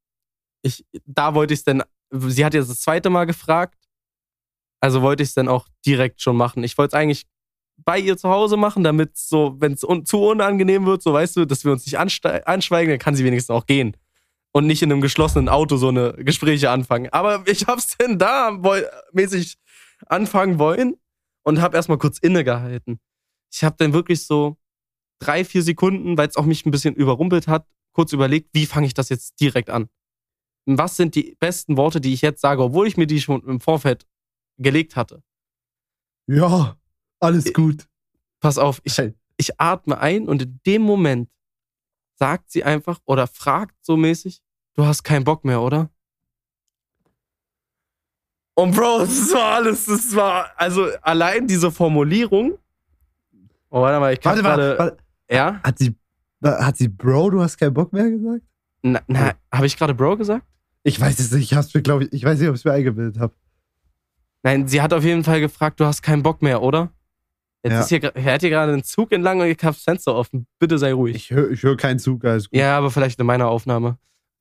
Speaker 2: ich, da wollte ich es dann, sie hat jetzt das zweite Mal gefragt, also wollte ich es dann auch direkt schon machen. Ich wollte es eigentlich bei ihr zu Hause machen, damit so, wenn es un zu unangenehm wird, so weißt du, dass wir uns nicht anschweigen, dann kann sie wenigstens auch gehen. Und nicht in einem geschlossenen Auto so eine Gespräche anfangen. Aber ich hab's denn da mäßig anfangen wollen und hab erstmal kurz innegehalten. Ich hab dann wirklich so drei, vier Sekunden, weil es auch mich ein bisschen überrumpelt hat, kurz überlegt, wie fange ich das jetzt direkt an? Was sind die besten Worte, die ich jetzt sage, obwohl ich mir die schon im Vorfeld gelegt hatte?
Speaker 1: Ja, alles gut.
Speaker 2: Pass auf, ich,
Speaker 1: Hey,
Speaker 2: ich atme ein und in dem Moment sagt sie einfach oder fragt so mäßig, du hast keinen Bock mehr, oder? Und Bro, das war alles, das war, also allein diese Formulierung. Oh, warte mal, ich kann
Speaker 1: Warte mal,
Speaker 2: gerade.
Speaker 1: warte.
Speaker 2: Ja?
Speaker 1: Hat sie, hat sie, Bro, du hast keinen Bock mehr gesagt?
Speaker 2: Na, na habe ich gerade Bro gesagt?
Speaker 1: Ich weiß es nicht, ich hab's mir, glaube ich, ich weiß nicht, ob ich es mir eingebildet habe.
Speaker 2: Nein, sie hat auf jeden Fall gefragt, du hast keinen Bock mehr, oder? Jetzt
Speaker 1: Ja.
Speaker 2: ist hier, gra- fährt hier gerade ein Zug entlang und ich habe das Fenster offen. Bitte sei ruhig.
Speaker 1: Ich höre ich hör keinen Zug, alles gut.
Speaker 2: Ja, aber vielleicht in meiner Aufnahme.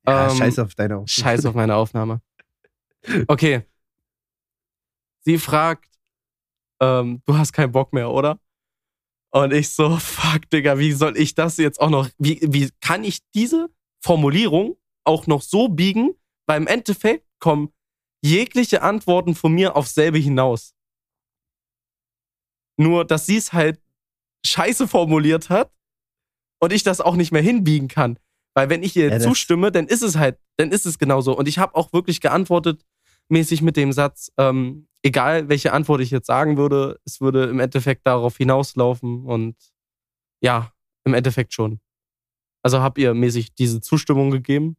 Speaker 1: Ja,
Speaker 2: Ähm,
Speaker 1: scheiß auf deine Aufnahme.
Speaker 2: Scheiß auf meine Aufnahme. Okay. Sie fragt, ähm, du hast keinen Bock mehr, oder? Und ich so, fuck, Digga, wie soll ich das jetzt auch noch, wie, wie kann ich diese Formulierung auch noch so biegen, weil im Endeffekt kommen jegliche Antworten von mir auf selbe hinaus. Nur, dass sie es halt scheiße formuliert hat und ich das auch nicht mehr hinbiegen kann. Weil wenn ich ihr
Speaker 1: Ja,
Speaker 2: zustimme, dann ist es halt, dann ist es genauso. Und ich habe auch wirklich geantwortet, mäßig mit dem Satz, ähm, egal welche Antwort ich jetzt sagen würde, es würde im Endeffekt darauf hinauslaufen und ja, im Endeffekt schon. Also hab ihr mäßig diese Zustimmung gegeben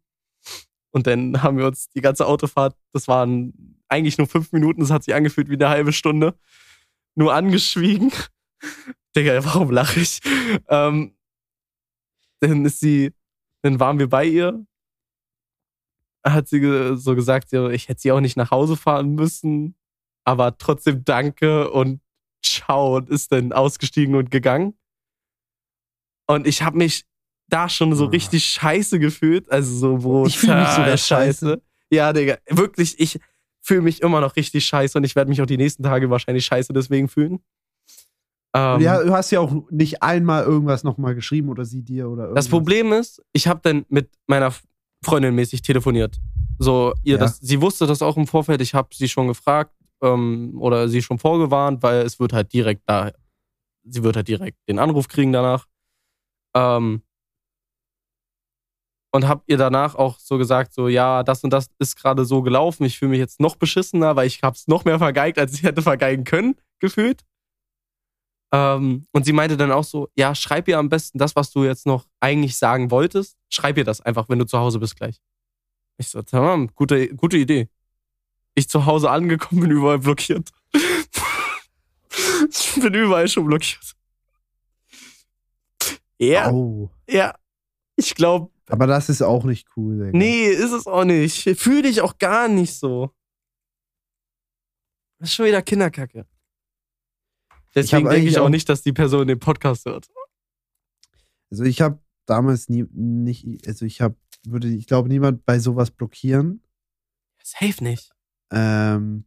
Speaker 2: und dann haben wir uns die ganze Autofahrt, das waren eigentlich nur fünf Minuten, das hat sich angefühlt wie eine halbe Stunde, nur angeschwiegen. Digga, warum lache ich? Ähm, dann ist sie, dann waren wir bei ihr. Hat sie so gesagt, ich hätte sie auch nicht nach Hause fahren müssen, aber trotzdem danke und ciao und ist dann ausgestiegen und gegangen. Und ich habe mich da schon so
Speaker 1: Ah.
Speaker 2: richtig scheiße gefühlt, also so brutal
Speaker 1: Ich fühl mich sogar scheiße.
Speaker 2: Ja, Digga, wirklich, ich fühle mich immer noch richtig scheiße und ich werde mich auch die nächsten Tage wahrscheinlich scheiße deswegen fühlen. Ähm,
Speaker 1: Ja, du hast ja auch nicht einmal irgendwas nochmal geschrieben oder sie dir oder irgendwas.
Speaker 2: Das Problem ist, ich habe dann mit meiner Freundin mäßig telefoniert. So, ihr
Speaker 1: Ja.
Speaker 2: das, sie wusste das auch im Vorfeld. Ich habe sie schon gefragt ähm, oder sie schon vorgewarnt, weil es wird halt direkt da, sie wird halt direkt den Anruf kriegen danach. Ähm, und habe ihr danach auch so gesagt, so ja, das und das ist gerade so gelaufen. Ich fühle mich jetzt noch beschissener, weil ich habe es noch mehr vergeigt, als ich hätte vergeigen können, gefühlt. Ähm, und sie meinte dann auch so, ja, schreib ihr am besten das, was du jetzt noch eigentlich sagen wolltest. Schreib ihr das einfach, wenn du zu Hause bist gleich. Ich so, tamam, gute, gute Idee. Ich zu Hause angekommen, bin überall blockiert. ich bin überall schon blockiert. Ja,
Speaker 1: Oh.
Speaker 2: ja. Ich glaube,
Speaker 1: Aber das ist auch nicht cool, Digga.
Speaker 2: nee, ist es auch nicht. Fühle dich auch gar nicht so. Das ist schon wieder Kinderkacke. Deswegen denke ich auch
Speaker 1: auch-
Speaker 2: nicht, dass die Person den Podcast hört.
Speaker 1: Also ich habe damals nie, nicht, also ich habe, würde, ich glaube, niemand bei sowas blockieren.
Speaker 2: Safe nicht.
Speaker 1: Ähm,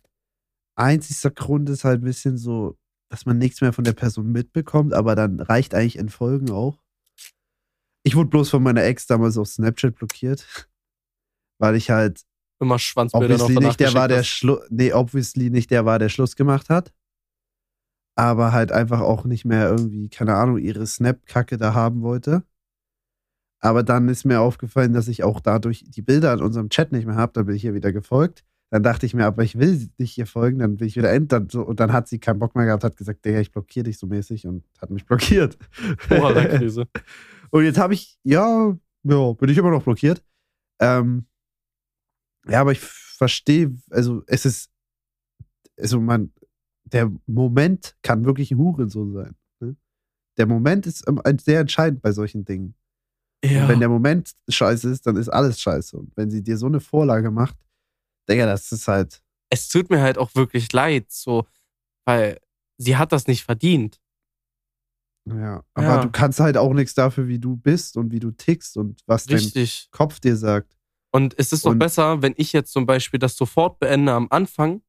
Speaker 1: einzigster Grund ist halt ein bisschen so, dass man nichts mehr von der Person mitbekommt, aber dann reicht eigentlich Entfolgen auch. Ich wurde bloß von meiner Ex damals auf Snapchat blockiert, weil ich halt
Speaker 2: Immer Schwanzbilder noch
Speaker 1: obviously nicht der war, der Schluss, nee, obviously nicht der war, der Schluss gemacht hat. Aber halt einfach auch nicht mehr irgendwie, keine Ahnung, ihre Snap-Kacke da haben wollte. Aber dann ist mir aufgefallen, dass ich auch dadurch die Bilder in unserem Chat nicht mehr habe. Dann bin ich ihr wieder gefolgt. Dann dachte ich mir, aber ich will nicht ihr folgen, dann bin ich wieder. Dann so, und dann hat sie keinen Bock mehr gehabt, hat gesagt, Digga, ich blockiere dich so mäßig und hat mich blockiert.
Speaker 2: hast. Moralkrise.
Speaker 1: Und jetzt habe ich, ja, ja, bin ich immer noch blockiert. Ähm, ja, aber ich verstehe, also es ist, also man, der Moment kann wirklich ein Hurensohn sein. Ne? Der Moment ist sehr entscheidend bei solchen Dingen.
Speaker 2: ja.
Speaker 1: Wenn der Moment scheiße ist, dann ist alles scheiße. Und wenn sie dir so eine Vorlage macht, Digga, das ist halt,
Speaker 2: es tut mir halt auch wirklich leid, so, weil sie hat das nicht verdient.
Speaker 1: Ja. Aber
Speaker 2: Ja.
Speaker 1: du kannst halt auch nichts dafür, wie du bist und wie du tickst und was dein
Speaker 2: Richtig.
Speaker 1: Kopf dir sagt.
Speaker 2: Und es ist doch
Speaker 1: Und-
Speaker 2: besser, wenn ich jetzt zum Beispiel das sofort beende am Anfang,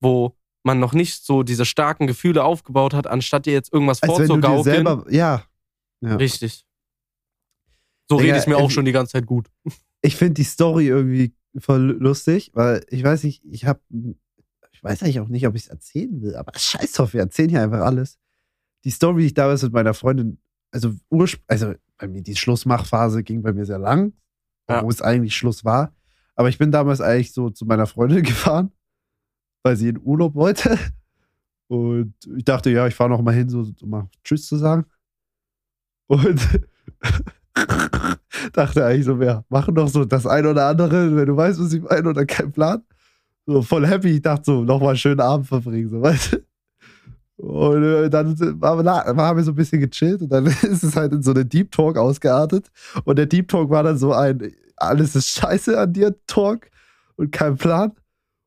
Speaker 2: wo man noch nicht so diese starken Gefühle aufgebaut hat, anstatt dir jetzt irgendwas
Speaker 1: Als wenn du dir
Speaker 2: vorzugaukeln.
Speaker 1: selber, ja, ja.
Speaker 2: Richtig. So
Speaker 1: Digga,
Speaker 2: rede ich mir auch
Speaker 1: äh,
Speaker 2: schon die ganze Zeit gut.
Speaker 1: ich finde die Story irgendwie voll lustig, weil ich weiß nicht, ich habe, ich weiß eigentlich auch nicht, ob ich es erzählen will, aber scheiß drauf, wir erzählen hier einfach alles. Die Story, die ich damals mit meiner Freundin, also also bei mir die Schlussmachphase ging bei mir sehr lang,
Speaker 2: Ja.
Speaker 1: wo es eigentlich Schluss war. Aber ich bin damals eigentlich so zu meiner Freundin gefahren, weil sie in Urlaub wollte. Und ich dachte, ja, ich fahre noch mal hin, so, so mal Tschüss zu sagen. Und dachte eigentlich so, wir machen doch so das ein oder andere, wenn du weißt, was ich meine, oder kein Plan. So voll happy. Ich dachte so, nochmal einen schönen Abend verbringen, so weißt du. Und äh, dann haben wir so ein bisschen gechillt und dann ist es halt in so eine Deep Talk ausgeartet. Und der Deep Talk war dann so ein alles ist scheiße an dir Talk und kein Plan.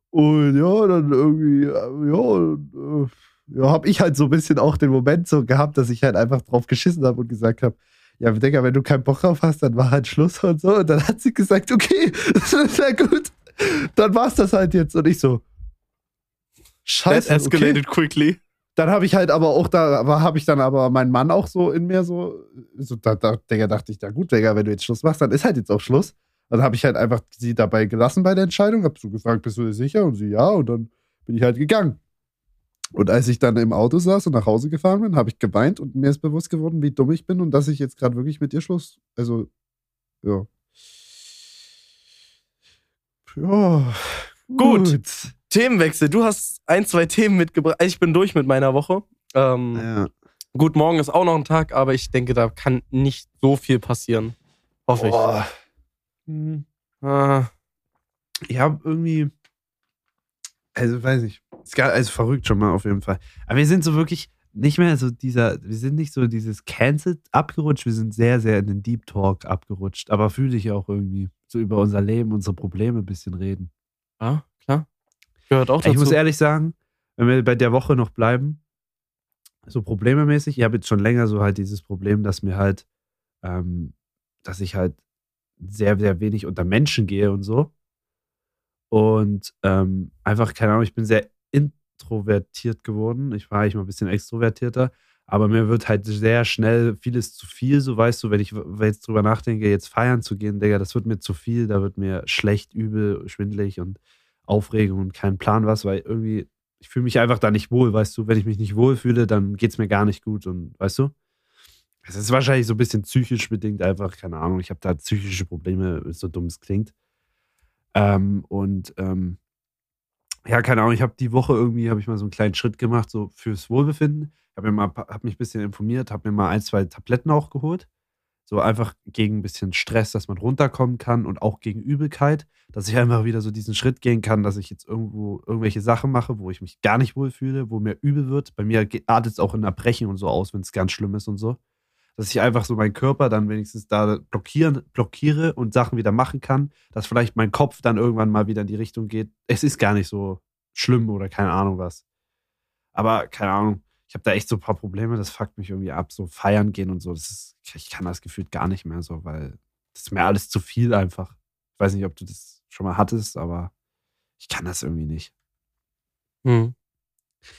Speaker 1: Und ja, dann irgendwie, äh, ja, äh, ja, habe ich halt so ein bisschen auch den Moment so gehabt, dass ich halt einfach drauf geschissen habe und gesagt habe, ja, Digga, wenn du keinen Bock drauf hast, dann war halt Schluss und so. Und dann hat sie gesagt, okay, sehr gut. Dann war's das halt jetzt. Und ich so, scheiße.
Speaker 2: That escalated
Speaker 1: okay.
Speaker 2: quickly.
Speaker 1: Dann habe ich halt aber auch da, habe ich dann aber meinen Mann auch so in mir so, so da, da, Digga, dachte ich, da gut, Digga, wenn du jetzt Schluss machst, dann ist halt jetzt auch Schluss. Dann habe ich halt einfach sie dabei gelassen bei der Entscheidung, hab so gefragt, bist du dir sicher? Und sie, ja, und dann bin ich halt gegangen. Und als ich dann im Auto saß und nach Hause gefahren bin, habe ich geweint und mir ist bewusst geworden, wie dumm ich bin und dass ich jetzt gerade wirklich mit ihr Schluss. Also, ja. Ja.
Speaker 2: Gut. Themenwechsel. Du hast ein, zwei Themen mitgebracht. Ich bin durch mit meiner Woche. Ähm,
Speaker 1: Ja.
Speaker 2: Gut, morgen ist auch noch ein Tag, aber ich denke, da kann nicht so viel passieren. Hoffe
Speaker 1: Boah. Hm.
Speaker 2: ich. Ah,
Speaker 1: Ich habe irgendwie. Also, weiß ich. Ist gar, also verrückt schon mal auf jeden Fall. Aber wir sind so wirklich nicht mehr so dieser. Wir sind nicht so dieses Cancelled abgerutscht. Wir sind sehr, sehr in den Deep Talk abgerutscht. Aber fühle ich auch irgendwie. So über unser Leben, unsere Probleme ein bisschen reden.
Speaker 2: ja, klar. Gehört auch dazu.
Speaker 1: Ich muss ehrlich sagen, wenn wir bei der Woche noch bleiben, so problememäßig, ich habe jetzt schon länger so halt dieses Problem, dass mir halt, ähm, dass ich halt sehr, sehr wenig unter Menschen gehe und so. Und ähm, einfach, keine Ahnung, ich bin sehr introvertiert geworden. Ich war eigentlich mal ein bisschen extrovertierter, aber mir wird halt sehr schnell vieles zu viel, so weißt du, wenn ich jetzt drüber nachdenke, jetzt feiern zu gehen, Digga, das wird mir zu viel, da wird mir schlecht, übel, schwindelig und Aufregung und kein Plan was, weil irgendwie, ich fühle mich einfach da nicht wohl, weißt du, wenn ich mich nicht wohl fühle, dann geht es mir gar nicht gut und weißt du? Es ist wahrscheinlich so ein bisschen psychisch bedingt, einfach, keine Ahnung, ich habe da psychische Probleme, so dumm es klingt. Ähm, und ähm, ja, keine Ahnung, ich habe die Woche irgendwie, habe ich mal so einen kleinen Schritt gemacht, so fürs Wohlbefinden. Ich habe hab mich ein bisschen informiert, habe mir mal ein, zwei Tabletten auch geholt. So einfach gegen ein bisschen Stress, dass man runterkommen kann und auch gegen Übelkeit, dass ich einfach wieder so diesen Schritt gehen kann, dass ich jetzt irgendwo irgendwelche Sachen mache, wo ich mich gar nicht wohlfühle, wo mir übel wird. Bei mir artet es auch in Erbrechen und so aus, wenn es ganz schlimm ist und so. Dass ich einfach so meinen Körper dann wenigstens da blockieren, blockiere und Sachen wieder machen kann, dass vielleicht mein Kopf dann irgendwann mal wieder in die Richtung geht. Es ist gar nicht so schlimm oder keine Ahnung was. Aber keine Ahnung, ich habe da echt so ein paar Probleme, das fuckt mich irgendwie ab, so feiern gehen und so. Das ist, ich kann das gefühlt gar nicht mehr so, weil das ist mir alles zu viel einfach. Ich weiß nicht, ob du das schon mal hattest, aber ich kann das irgendwie nicht.
Speaker 2: Hm.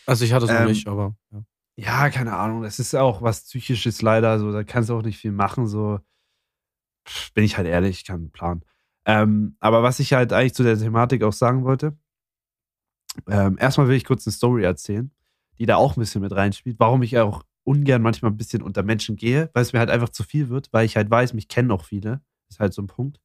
Speaker 2: Also ich hatte es noch
Speaker 1: Ähm,
Speaker 2: nicht, aber ja.
Speaker 1: Ja, keine Ahnung, das ist auch was Psychisches leider, so, da kannst du auch nicht viel machen, so. Bin ich halt ehrlich, keinen Plan. Ähm, aber was ich halt eigentlich zu der Thematik auch sagen wollte, ähm, erstmal will ich kurz eine Story erzählen, die da auch ein bisschen mit reinspielt, warum ich auch ungern manchmal ein bisschen unter Menschen gehe, weil es mir halt einfach zu viel wird, weil ich halt weiß, mich kennen auch viele. Ist halt so ein Punkt.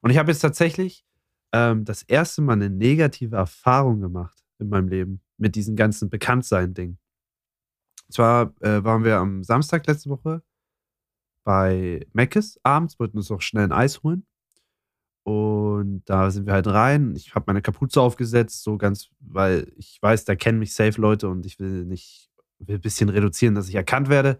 Speaker 1: Und ich habe jetzt tatsächlich ähm, das erste Mal eine negative Erfahrung gemacht in meinem Leben mit diesem ganzen Bekanntsein-Ding. Zwar äh, waren wir am Samstag letzte Woche bei Meckes abends, wollten uns auch schnell ein Eis holen. Und da sind wir halt rein. Ich habe meine Kapuze aufgesetzt, so ganz, weil ich weiß, da kennen mich safe Leute und ich will nicht, will ein bisschen reduzieren, dass ich erkannt werde.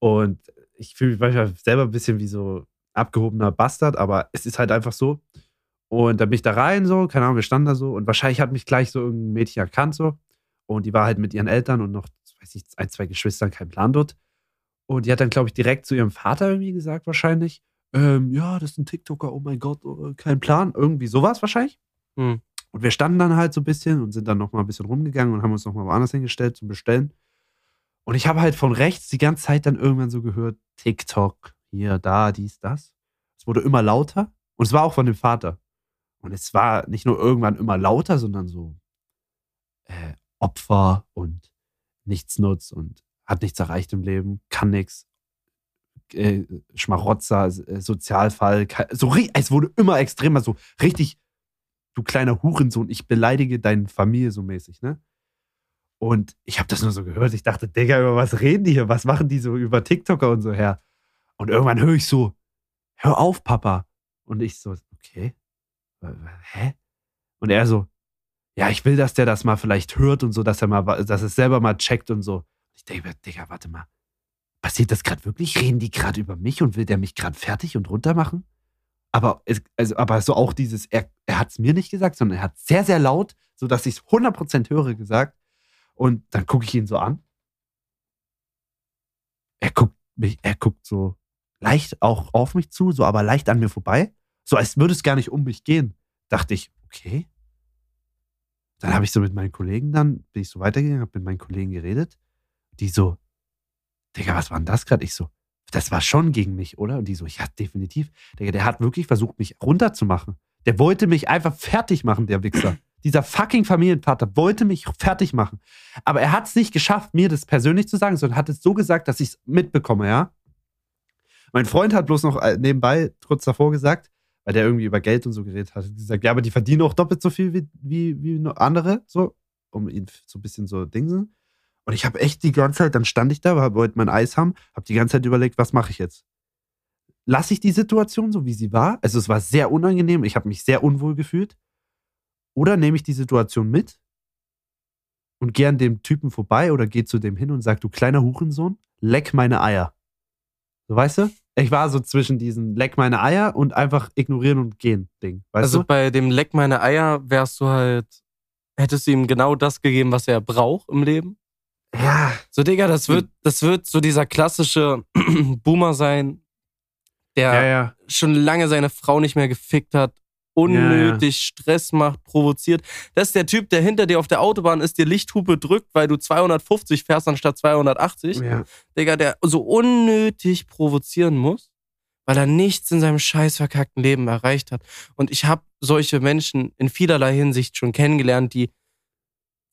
Speaker 1: Und ich fühle mich manchmal selber ein bisschen wie so abgehobener Bastard, aber es ist halt einfach so. Und da bin ich da rein, so, keine Ahnung, wir standen da so und wahrscheinlich hat mich gleich so irgendein Mädchen erkannt, so. Und die war halt mit ihren Eltern und noch, weiß ich, ein, zwei Geschwistern, kein Plan dort. Und die hat dann, glaube ich, direkt zu ihrem Vater irgendwie gesagt, wahrscheinlich, ähm, ja, das ist ein TikToker, oh mein Gott, oh, kein Plan. Irgendwie sowas wahrscheinlich.
Speaker 2: Hm.
Speaker 1: Und wir standen dann halt so ein bisschen und sind dann noch mal ein bisschen rumgegangen und haben uns noch mal woanders hingestellt zum Bestellen. Und ich habe halt von rechts die ganze Zeit dann irgendwann so gehört, TikTok, hier, da, dies, das. Es wurde immer lauter und es war auch von dem Vater. Und es war nicht nur irgendwann immer lauter, sondern so äh, Opfer und nichts nutzt und hat nichts erreicht im Leben, kann nichts, äh, Schmarotzer, äh, Sozialfall, so es wurde immer extremer, so richtig, du kleiner Hurensohn, ich beleidige deine Familie so mäßig, ne? Und ich habe das nur so gehört, ich dachte, Digga, über was reden die hier? Was machen die so über TikToker und so her? Und irgendwann höre ich so, hör auf, Papa. Und ich so, okay, hä? Und er so, ja, ich will, dass der das mal vielleicht hört und so, dass er mal, dass es selber mal checkt und so. Ich denke, Digga, warte mal. Passiert das gerade wirklich? Reden die gerade über mich und will der mich gerade fertig und runter machen? Aber, es, also, aber so auch dieses, er, er hat es mir nicht gesagt, sondern er hat sehr, sehr laut, sodass ich es 100% höre, gesagt. Und dann gucke ich ihn so an. Er guckt mich, er guckt so leicht auch auf mich zu, so aber leicht an mir vorbei. So als würde es gar nicht um mich gehen. Dachte ich, okay. Dann habe ich so mit meinen Kollegen dann, bin ich so weitergegangen, habe mit meinen Kollegen geredet. Die so, Digga, was war denn das gerade? Ich so, das war schon gegen mich, oder? Und die so, ja, definitiv. Digga, der hat wirklich versucht, mich runterzumachen. Der wollte mich einfach fertig machen, der Wichser. Dieser fucking Familienvater wollte mich fertig machen. Aber er hat es nicht geschafft, mir das persönlich zu sagen, sondern hat es so gesagt, dass ich es mitbekomme, ja? Mein Freund hat bloß noch äh, nebenbei kurz davor gesagt, weil der irgendwie über Geld und so geredet hat, gesagt, ja, aber die verdienen auch doppelt so viel wie, wie, wie andere, so, um ihn so ein bisschen so dingsen. Und ich habe echt die ganze Zeit, dann stand ich da, wollte mein Eis haben, habe die ganze Zeit überlegt, was mache ich jetzt? Lasse ich die Situation so, wie sie war? Also es war sehr unangenehm, ich habe mich sehr unwohl gefühlt. Oder nehme ich die Situation mit und gehe an dem Typen vorbei oder gehe zu dem hin und sage, du kleiner Hurensohn, leck meine Eier. So, weißt du? Ich war so zwischen diesen Leck meine Eier und einfach ignorieren und gehen Ding.
Speaker 2: Also
Speaker 1: du?
Speaker 2: bei dem Leck meine Eier wärst du halt, hättest du ihm genau das gegeben, was er braucht im Leben?
Speaker 1: Ja.
Speaker 2: So, Digga, das wird, das wird so dieser klassische Boomer sein, der
Speaker 1: Ja, ja.
Speaker 2: schon lange seine Frau nicht mehr gefickt hat, unnötig Stress macht, provoziert. Das ist der Typ, der hinter dir auf der Autobahn ist, dir Lichthupe drückt, weil du 250 fährst anstatt 280.
Speaker 1: ja.
Speaker 2: Digga, der so unnötig provozieren muss, weil er nichts in seinem scheiß verkackten Leben erreicht hat. Und ich habe solche Menschen in vielerlei Hinsicht schon kennengelernt, die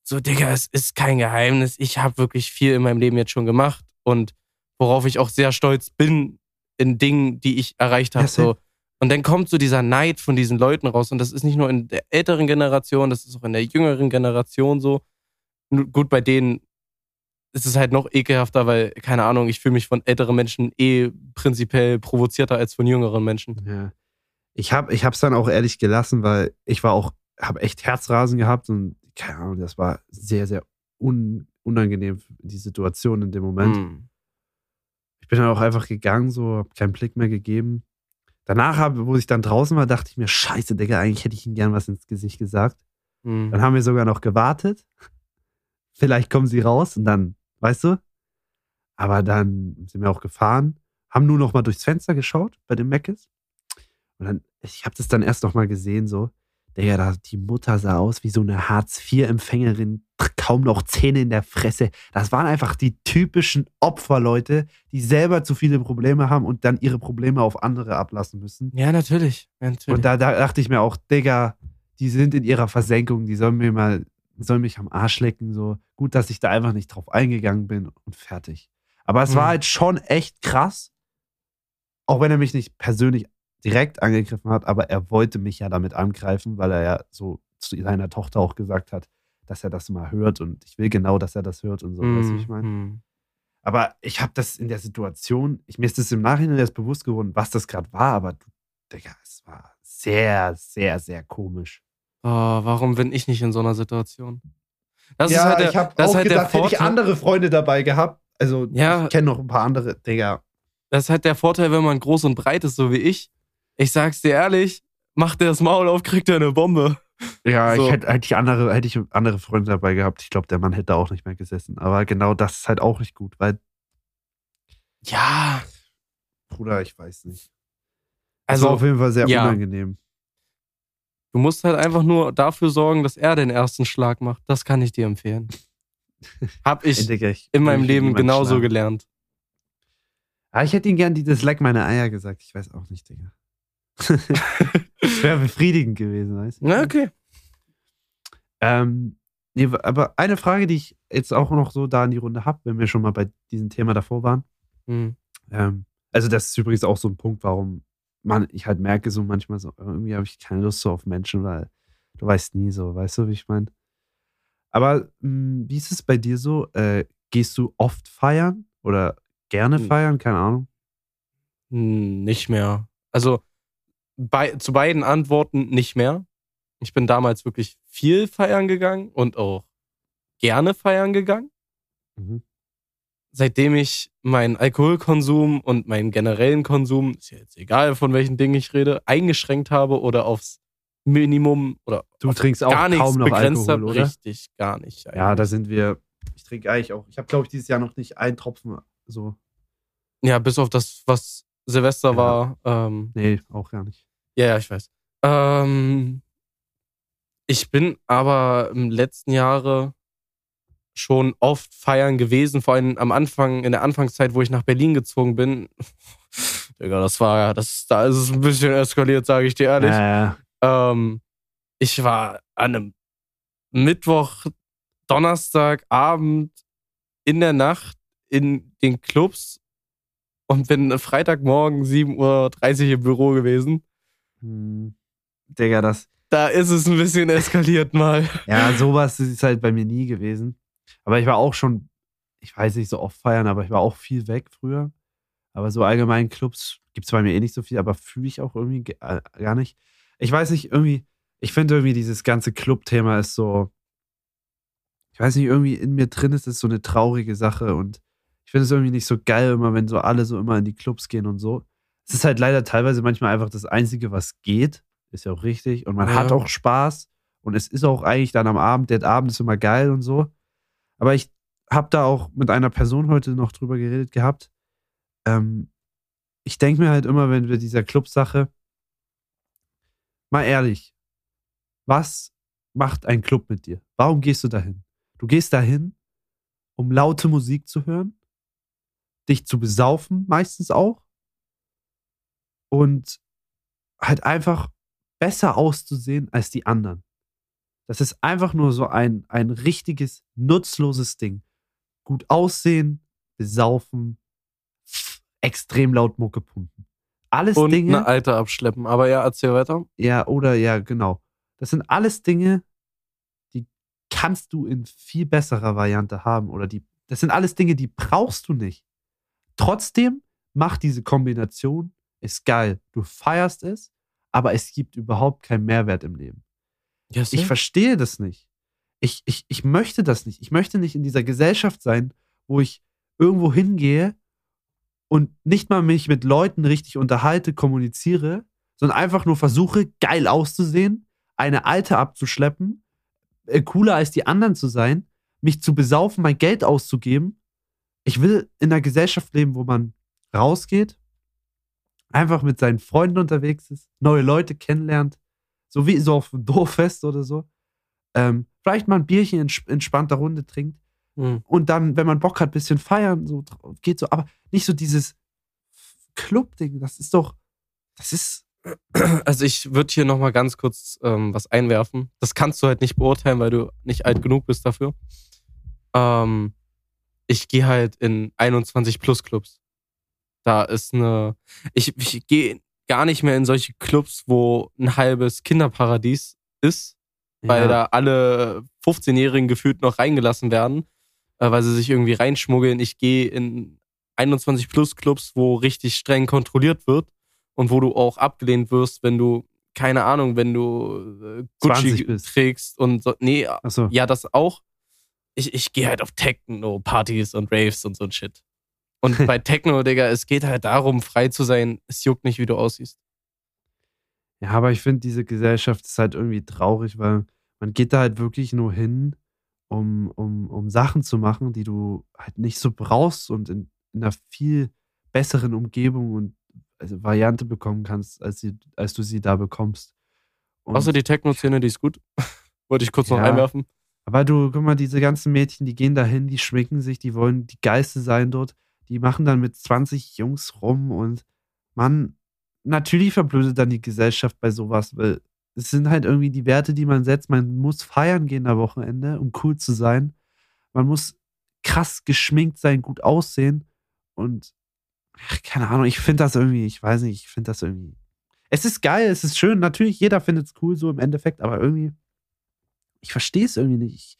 Speaker 2: so, Digga, es ist kein Geheimnis. Ich habe wirklich viel in meinem Leben jetzt schon gemacht und worauf ich auch sehr stolz bin in Dingen, die ich erreicht habe. So. Und dann kommt so dieser Neid von diesen Leuten raus. Und das ist nicht nur in der älteren Generation, das ist auch in der jüngeren Generation so. Gut, bei denen ist es halt noch ekelhafter, weil, keine Ahnung, ich fühle mich von älteren Menschen eh prinzipiell provozierter als von jüngeren Menschen.
Speaker 1: ja. Ich habe ich hab's dann auch ehrlich gelassen, weil ich war auch, habe echt Herzrasen gehabt und keine Ahnung, das war sehr, sehr un, unangenehm, die Situation in dem Moment.
Speaker 2: Hm.
Speaker 1: Ich bin dann auch einfach gegangen, so, hab keinen Blick mehr gegeben. Danach, hab, wo ich dann draußen war, dachte ich mir, scheiße, Digga, eigentlich hätte ich ihm gern was ins Gesicht gesagt.
Speaker 2: Hm.
Speaker 1: Dann haben wir sogar noch gewartet. Vielleicht kommen sie raus und dann, weißt du? Aber dann sind wir auch gefahren, haben nur noch mal durchs Fenster geschaut bei dem Meckes. Und dann, ich habe das dann erst noch mal gesehen, so, Digga, die Mutter sah aus wie so eine Hartz-IV-Empfängerin, kaum noch Zähne in der Fresse. Das waren einfach die typischen Opferleute, die selber zu viele Probleme haben und dann ihre Probleme auf andere ablassen müssen.
Speaker 2: Ja, natürlich. Natürlich.
Speaker 1: Und da, da dachte ich mir auch, Digga, die sind in ihrer Versenkung, die sollen mir mal, sollen mich am Arsch lecken. So gut, dass ich da einfach nicht drauf eingegangen bin und fertig. Aber es war
Speaker 2: Mhm.
Speaker 1: halt schon echt krass, auch wenn er mich nicht persönlich direkt angegriffen hat, aber er wollte mich ja damit angreifen, weil er ja so zu seiner Tochter auch gesagt hat, dass er das mal hört und ich will genau, dass er das hört und so, weißt du, wie ich meine?
Speaker 2: Hm.
Speaker 1: Aber ich habe das in der Situation, ich, mir ist das im Nachhinein erst bewusst geworden, was das gerade war, aber du, Digga, es war sehr, sehr, sehr komisch.
Speaker 2: Oh, warum bin ich nicht in so einer Situation? Das
Speaker 1: ja,
Speaker 2: ist halt der,
Speaker 1: ich habe auch
Speaker 2: halt
Speaker 1: gedacht, hätte ich andere Freunde dabei gehabt. Also,
Speaker 2: Ja.
Speaker 1: ich kenne noch ein paar andere, Digga.
Speaker 2: Das ist halt der Vorteil, wenn man groß und breit ist, so wie ich. Ich sag's dir ehrlich, macht der das Maul auf, kriegt er eine Bombe.
Speaker 1: Ja,
Speaker 2: So.
Speaker 1: ich hätte, hätte ich andere, hätte ich andere Freunde dabei gehabt. Ich glaube, der Mann hätte auch nicht mehr gesessen. Aber genau das ist halt auch nicht gut, weil,
Speaker 2: Ja,
Speaker 1: Bruder, ich weiß nicht.
Speaker 2: also
Speaker 1: Also auf jeden Fall sehr
Speaker 2: ja.
Speaker 1: unangenehm.
Speaker 2: du musst halt einfach nur dafür sorgen, dass er den ersten Schlag macht. Das kann ich dir empfehlen. Hab ich
Speaker 1: Digga, ich
Speaker 2: in meinem Leben genauso
Speaker 1: schlagen.
Speaker 2: gelernt.
Speaker 1: Ah, ich hätte ihm gern dieses Leck meine Eier gesagt. Ich weiß auch nicht, Digga. Wäre befriedigend gewesen, weißt du?
Speaker 2: Na, okay.
Speaker 1: Ähm, nee, aber eine Frage, die ich jetzt auch noch so da in die Runde habe, wenn wir schon mal bei diesem Thema davor waren.
Speaker 2: Hm.
Speaker 1: Ähm, also, das ist übrigens auch so ein Punkt, warum man, ich halt merke, so manchmal so, irgendwie habe ich keine Lust so auf Menschen, weil du weißt nie so, weißt du, wie ich meine? Aber mh, wie ist es bei dir so? Äh, gehst du oft feiern oder gerne
Speaker 2: Hm.
Speaker 1: feiern? Keine Ahnung.
Speaker 2: Hm, Nicht mehr. Also bei, zu beiden Antworten nicht mehr. Ich bin damals wirklich viel feiern gegangen und auch gerne feiern gegangen.
Speaker 1: Mhm.
Speaker 2: Seitdem ich meinen Alkoholkonsum und meinen generellen Konsum, ist ja jetzt egal von welchen Dingen ich rede, eingeschränkt habe oder aufs Minimum oder
Speaker 1: Du trinkst auch
Speaker 2: gar nichts
Speaker 1: kaum noch
Speaker 2: begrenzt
Speaker 1: Alkohol,
Speaker 2: habe.
Speaker 1: oder?
Speaker 2: Richtig, gar nicht.
Speaker 1: Ja,
Speaker 2: eigentlich.
Speaker 1: da sind wir. Ich trinke eigentlich auch. Ich habe, glaube ich, dieses Jahr noch nicht einen Tropfen so.
Speaker 2: ja, bis auf das, was Silvester
Speaker 1: Ja.
Speaker 2: war. Ähm,
Speaker 1: Nee, auch gar nicht.
Speaker 2: Ja, ja, ich weiß. Ähm, ich bin aber im letzten Jahre schon oft feiern gewesen, vor allem am Anfang, in der Anfangszeit, wo ich nach Berlin gezogen bin. Digga, das war, das, da ist es ein bisschen eskaliert, sage ich dir ehrlich.
Speaker 1: Ja,
Speaker 2: Ähm, ich war an einem Mittwoch, Donnerstag, Abend in der Nacht in den Clubs und bin Freitagmorgen 7.30 Uhr im Büro gewesen.
Speaker 1: Hm, Digga, das.
Speaker 2: Da ist es ein bisschen eskaliert mal.
Speaker 1: Ja, sowas ist halt bei mir nie gewesen. Aber ich war auch schon, ich weiß nicht so oft feiern, aber ich war auch viel weg früher. Aber so allgemein Clubs gibt es bei mir eh nicht so viel, aber fühle ich auch irgendwie ge- äh, gar nicht. Ich weiß nicht, irgendwie, ich finde irgendwie dieses ganze Club-Thema ist so, ich weiß nicht, irgendwie in mir drin ist es so eine traurige Sache und ich finde es irgendwie nicht so geil, immer wenn so alle so immer in die Clubs gehen und so. Es ist halt leider teilweise manchmal einfach das Einzige, was geht. Ist ja auch richtig. Und man
Speaker 2: Ja.
Speaker 1: hat auch Spaß. Und es ist auch eigentlich dann am Abend, der Abend ist immer geil und so. Aber ich habe da auch mit einer Person heute noch drüber geredet gehabt. Ähm, ich denke mir halt immer, wenn wir dieser Club-Sache, mal ehrlich, was macht ein Club mit dir? Warum gehst du dahin? Du gehst dahin, um laute Musik zu hören, dich zu besaufen, meistens auch, und halt einfach besser auszusehen als die anderen. Das ist einfach nur so ein, ein richtiges, nutzloses Ding. Gut aussehen, besaufen, extrem laut Mucke pumpen. Alles
Speaker 2: Und
Speaker 1: Dinge.
Speaker 2: eine Alte abschleppen. Aber ja, erzähl weiter.
Speaker 1: Ja, oder ja, genau. Das sind alles Dinge, die kannst du in viel besserer Variante haben. Oder die, das sind alles Dinge, die brauchst du nicht. Trotzdem macht diese Kombination, ist geil. Du feierst es, aber es gibt überhaupt keinen Mehrwert im Leben.
Speaker 2: Ja,
Speaker 1: Ich verstehe das nicht. Ich, ich, ich möchte das nicht. Ich möchte nicht in dieser Gesellschaft sein, wo ich irgendwo hingehe und nicht mal mich mit Leuten richtig unterhalte, kommuniziere, sondern einfach nur versuche, geil auszusehen, eine Alte abzuschleppen, äh, cooler als die anderen zu sein, mich zu besaufen, mein Geld auszugeben. Ich will in einer Gesellschaft leben, wo man rausgeht, einfach mit seinen Freunden unterwegs ist, neue Leute kennenlernt, so wie so auf einem Dorffest oder so. Ähm, vielleicht mal ein Bierchen in ents- entspannter Runde trinkt
Speaker 2: Hm.
Speaker 1: und dann, wenn man Bock hat, ein bisschen feiern, so geht so, aber nicht so dieses Club-Ding, das ist doch, das ist,
Speaker 2: Also ich würde hier nochmal ganz kurz ähm, was einwerfen. Das kannst du halt nicht beurteilen, weil du nicht alt genug bist dafür. Ähm, ich gehe halt in 21 Plus Clubs. Da ist eine. Ich, ich gehe gar nicht mehr in solche Clubs, wo ein halbes Kinderparadies ist, weil
Speaker 1: ja,
Speaker 2: da alle 15-Jährigen gefühlt noch reingelassen werden, äh, weil sie sich irgendwie reinschmuggeln. Ich gehe in 21 Plus Clubs, wo richtig streng kontrolliert wird und wo du auch abgelehnt wirst, wenn du, keine Ahnung, wenn du äh,
Speaker 1: 20
Speaker 2: Gucci trägst und so. Nee,
Speaker 1: achso,
Speaker 2: ja, das auch. Ich, ich gehe halt auf Techno-Partys und Raves und so ein Shit. Und bei Techno, Digga, es geht halt darum, frei zu sein. Es juckt nicht, wie du aussiehst.
Speaker 1: ja, aber ich finde, diese Gesellschaft ist halt irgendwie traurig, weil man geht da halt wirklich nur hin, um, um, um Sachen zu machen, die du halt nicht so brauchst und in, in einer viel besseren Umgebung und also Variante bekommen kannst, als, sie, als du sie da bekommst. Und
Speaker 2: Außer die Techno-Szene, die ist gut. Wollte ich kurz noch
Speaker 1: Ja.
Speaker 2: einwerfen.
Speaker 1: Aber du, guck mal, diese ganzen Mädchen, die gehen dahin, die schminken sich, die wollen die Geiste sein dort, die machen dann mit 20 Jungs rum und man, natürlich verblödet dann die Gesellschaft bei sowas, weil es sind halt irgendwie die Werte, die man setzt. Man muss feiern gehen am Wochenende, um cool zu sein. Man muss krass geschminkt sein, gut aussehen und ach, keine Ahnung, ich finde das irgendwie, ich weiß nicht, ich finde das irgendwie. Es ist geil, es ist schön, natürlich, jeder findet es cool so im Endeffekt, aber irgendwie, ich verstehe es irgendwie nicht. Ich,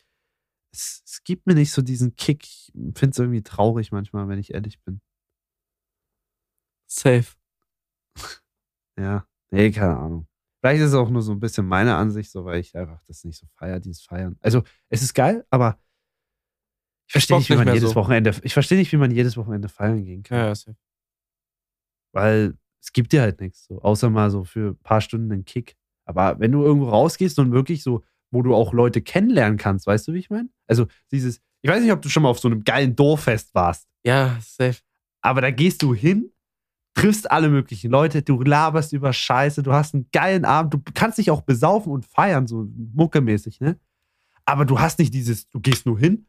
Speaker 1: es, es gibt mir nicht so diesen Kick. Ich finde es irgendwie traurig manchmal, wenn ich ehrlich bin.
Speaker 2: Safe.
Speaker 1: Ja, nee, keine Ahnung. Vielleicht ist es auch nur so ein bisschen meine Ansicht, so weil ich einfach das nicht so feier, dieses Feiern. Also, es ist geil, aber ich verstehe nicht, wie man jedes
Speaker 2: so.
Speaker 1: Wochenende, ich verstehe nicht, wie man jedes Wochenende feiern gehen kann.
Speaker 2: Ja, ja, safe.
Speaker 1: Weil es gibt dir halt nichts, so, außer mal so für ein paar Stunden einen Kick. Aber wenn du irgendwo rausgehst und wirklich so, wo du auch Leute kennenlernen kannst, weißt du, wie ich meine? Also dieses, ich weiß nicht, ob du schon mal auf so einem geilen Dorffest warst,
Speaker 2: Ja, safe.
Speaker 1: aber da gehst du hin, triffst alle möglichen Leute, du laberst über Scheiße, du hast einen geilen Abend, du kannst dich auch besaufen und feiern, so muckemäßig, ne? Aber du hast nicht dieses, du gehst nur hin,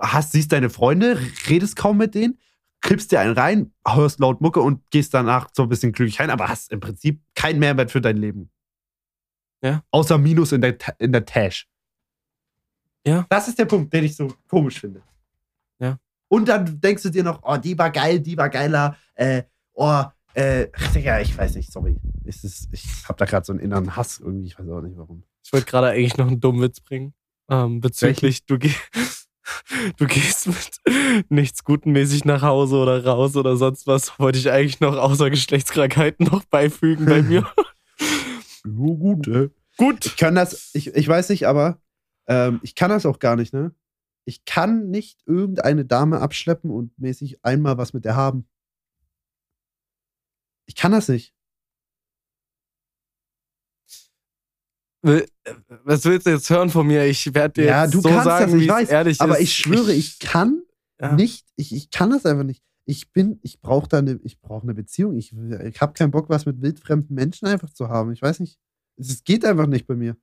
Speaker 1: hast, siehst deine Freunde, redest kaum mit denen, kippst dir einen rein, hörst laut Mucke und gehst danach so ein bisschen glücklich rein, aber hast im Prinzip keinen Mehrwert für dein Leben.
Speaker 2: Ja.
Speaker 1: Außer Minus in der, in der Tash.
Speaker 2: Ja.
Speaker 1: Das ist der Punkt, den ich so komisch finde.
Speaker 2: Ja.
Speaker 1: Und dann denkst du dir noch, oh, die war geil, die war geiler, äh, oh, äh, ach, Digga, ich weiß nicht, sorry. Es ist, ich hab da gerade so einen inneren Hass irgendwie, ich weiß auch nicht warum.
Speaker 2: Ich wollte gerade eigentlich noch einen dummen Witz bringen. Ähm, bezüglich, du, geh du gehst mit nichts Gutenmäßig nach Hause oder raus oder sonst was. Wollte ich eigentlich noch außer Geschlechtskrankheiten noch beifügen bei mir.
Speaker 1: Nur gut, äh.
Speaker 2: Gut.
Speaker 1: Ich kann das, ich, ich weiß nicht, aber ähm, ich kann das auch gar nicht, ne? Ich kann nicht irgendeine Dame abschleppen und mäßig einmal was mit der haben. Ich kann das nicht.
Speaker 2: Was willst du jetzt hören von mir? Ich werde dir
Speaker 1: Ja,
Speaker 2: jetzt
Speaker 1: du
Speaker 2: so
Speaker 1: kannst
Speaker 2: sagen,
Speaker 1: das, ich weiß,
Speaker 2: ehrlich
Speaker 1: Aber
Speaker 2: ist.
Speaker 1: ich schwöre, ich kann
Speaker 2: Ja.
Speaker 1: nicht, ich, ich kann das einfach nicht. Ich bin, ich brauche da eine, ich brauche eine Beziehung. Ich, ich habe keinen Bock, was mit wildfremden Menschen einfach zu haben. Ich weiß nicht. Es geht einfach nicht bei mir.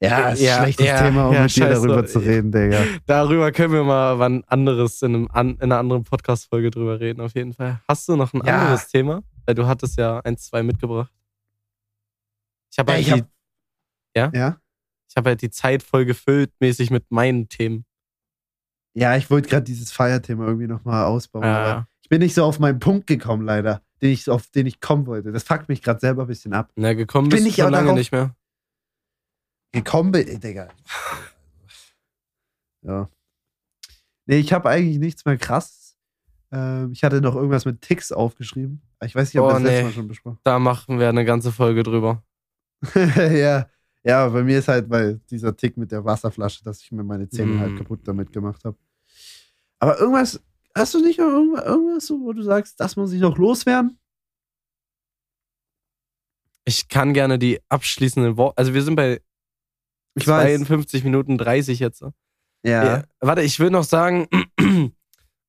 Speaker 1: Ja, ist
Speaker 2: Ja,
Speaker 1: ein schlechtes
Speaker 2: ja,
Speaker 1: Thema, um
Speaker 2: ja,
Speaker 1: mit dir darüber zu reden, Digga.
Speaker 2: Darüber können wir mal wann anderes in, einem, an, in einer anderen Podcast-Folge drüber reden, auf jeden Fall. Hast du noch ein
Speaker 1: Ja.
Speaker 2: anderes Thema? Weil du hattest ja ein, zwei mitgebracht. Ich habe
Speaker 1: Ja,
Speaker 2: halt,
Speaker 1: hab-
Speaker 2: Ja?
Speaker 1: Ja?
Speaker 2: ich hab halt die Zeit voll gefüllt, mäßig mit meinen Themen.
Speaker 1: Ja, ich wollte gerade dieses Feierthema irgendwie nochmal ausbauen.
Speaker 2: Ja.
Speaker 1: Aber ich bin nicht so auf meinen Punkt gekommen, leider, den ich, auf den ich kommen wollte. Das fuckt mich gerade selber ein bisschen ab.
Speaker 2: Na, gekommen
Speaker 1: Bin ich
Speaker 2: schon lange
Speaker 1: darauf-
Speaker 2: nicht mehr.
Speaker 1: Gekommen bin, Digga. Ja. Nee, ich habe eigentlich nichts mehr krass. Ähm, ich hatte noch irgendwas mit Ticks aufgeschrieben. Ich weiß nicht, ob
Speaker 2: Oh,
Speaker 1: wir das letzte
Speaker 2: nee.
Speaker 1: Mal schon besprochen
Speaker 2: Da machen wir eine ganze Folge drüber.
Speaker 1: ja. Ja, bei mir ist halt weil dieser Tick mit der Wasserflasche, dass ich mir meine Zähne
Speaker 2: Mm.
Speaker 1: halt kaputt damit gemacht habe. Aber irgendwas, hast du nicht noch irgendwas, wo du sagst, das muss ich noch loswerden?
Speaker 2: Ich kann gerne die abschließenden Worte. Also, wir sind bei
Speaker 1: Ich weiß.
Speaker 2: 52 Minuten 30 jetzt.
Speaker 1: Ja.
Speaker 2: Ja, warte, ich will noch sagen,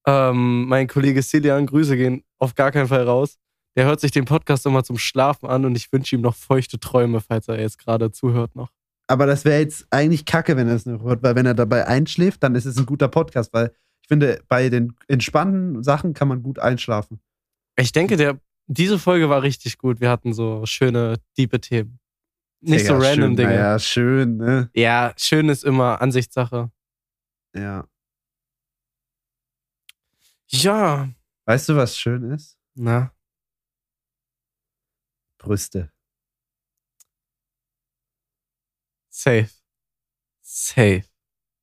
Speaker 2: ähm, mein Kollege Celian, Grüße gehen auf gar keinen Fall raus. Der hört sich den Podcast immer zum Schlafen an und ich wünsche ihm noch feuchte Träume, falls er jetzt gerade zuhört noch.
Speaker 1: Aber das wäre jetzt eigentlich kacke, wenn er es noch hört, weil wenn er dabei einschläft, dann ist es ein guter Podcast, weil ich finde, bei den entspannten Sachen kann man gut einschlafen.
Speaker 2: Ich denke, der, diese Folge war richtig gut. Wir hatten so schöne, diepe Themen. Nicht so
Speaker 1: Digga,
Speaker 2: random
Speaker 1: schön,
Speaker 2: Dinge.
Speaker 1: Naja, schön, ne?
Speaker 2: Ja, schön ist immer Ansichtssache.
Speaker 1: Ja.
Speaker 2: Ja,
Speaker 1: Weißt du, was schön ist?
Speaker 2: na,
Speaker 1: Brüste.
Speaker 2: safe. Safe.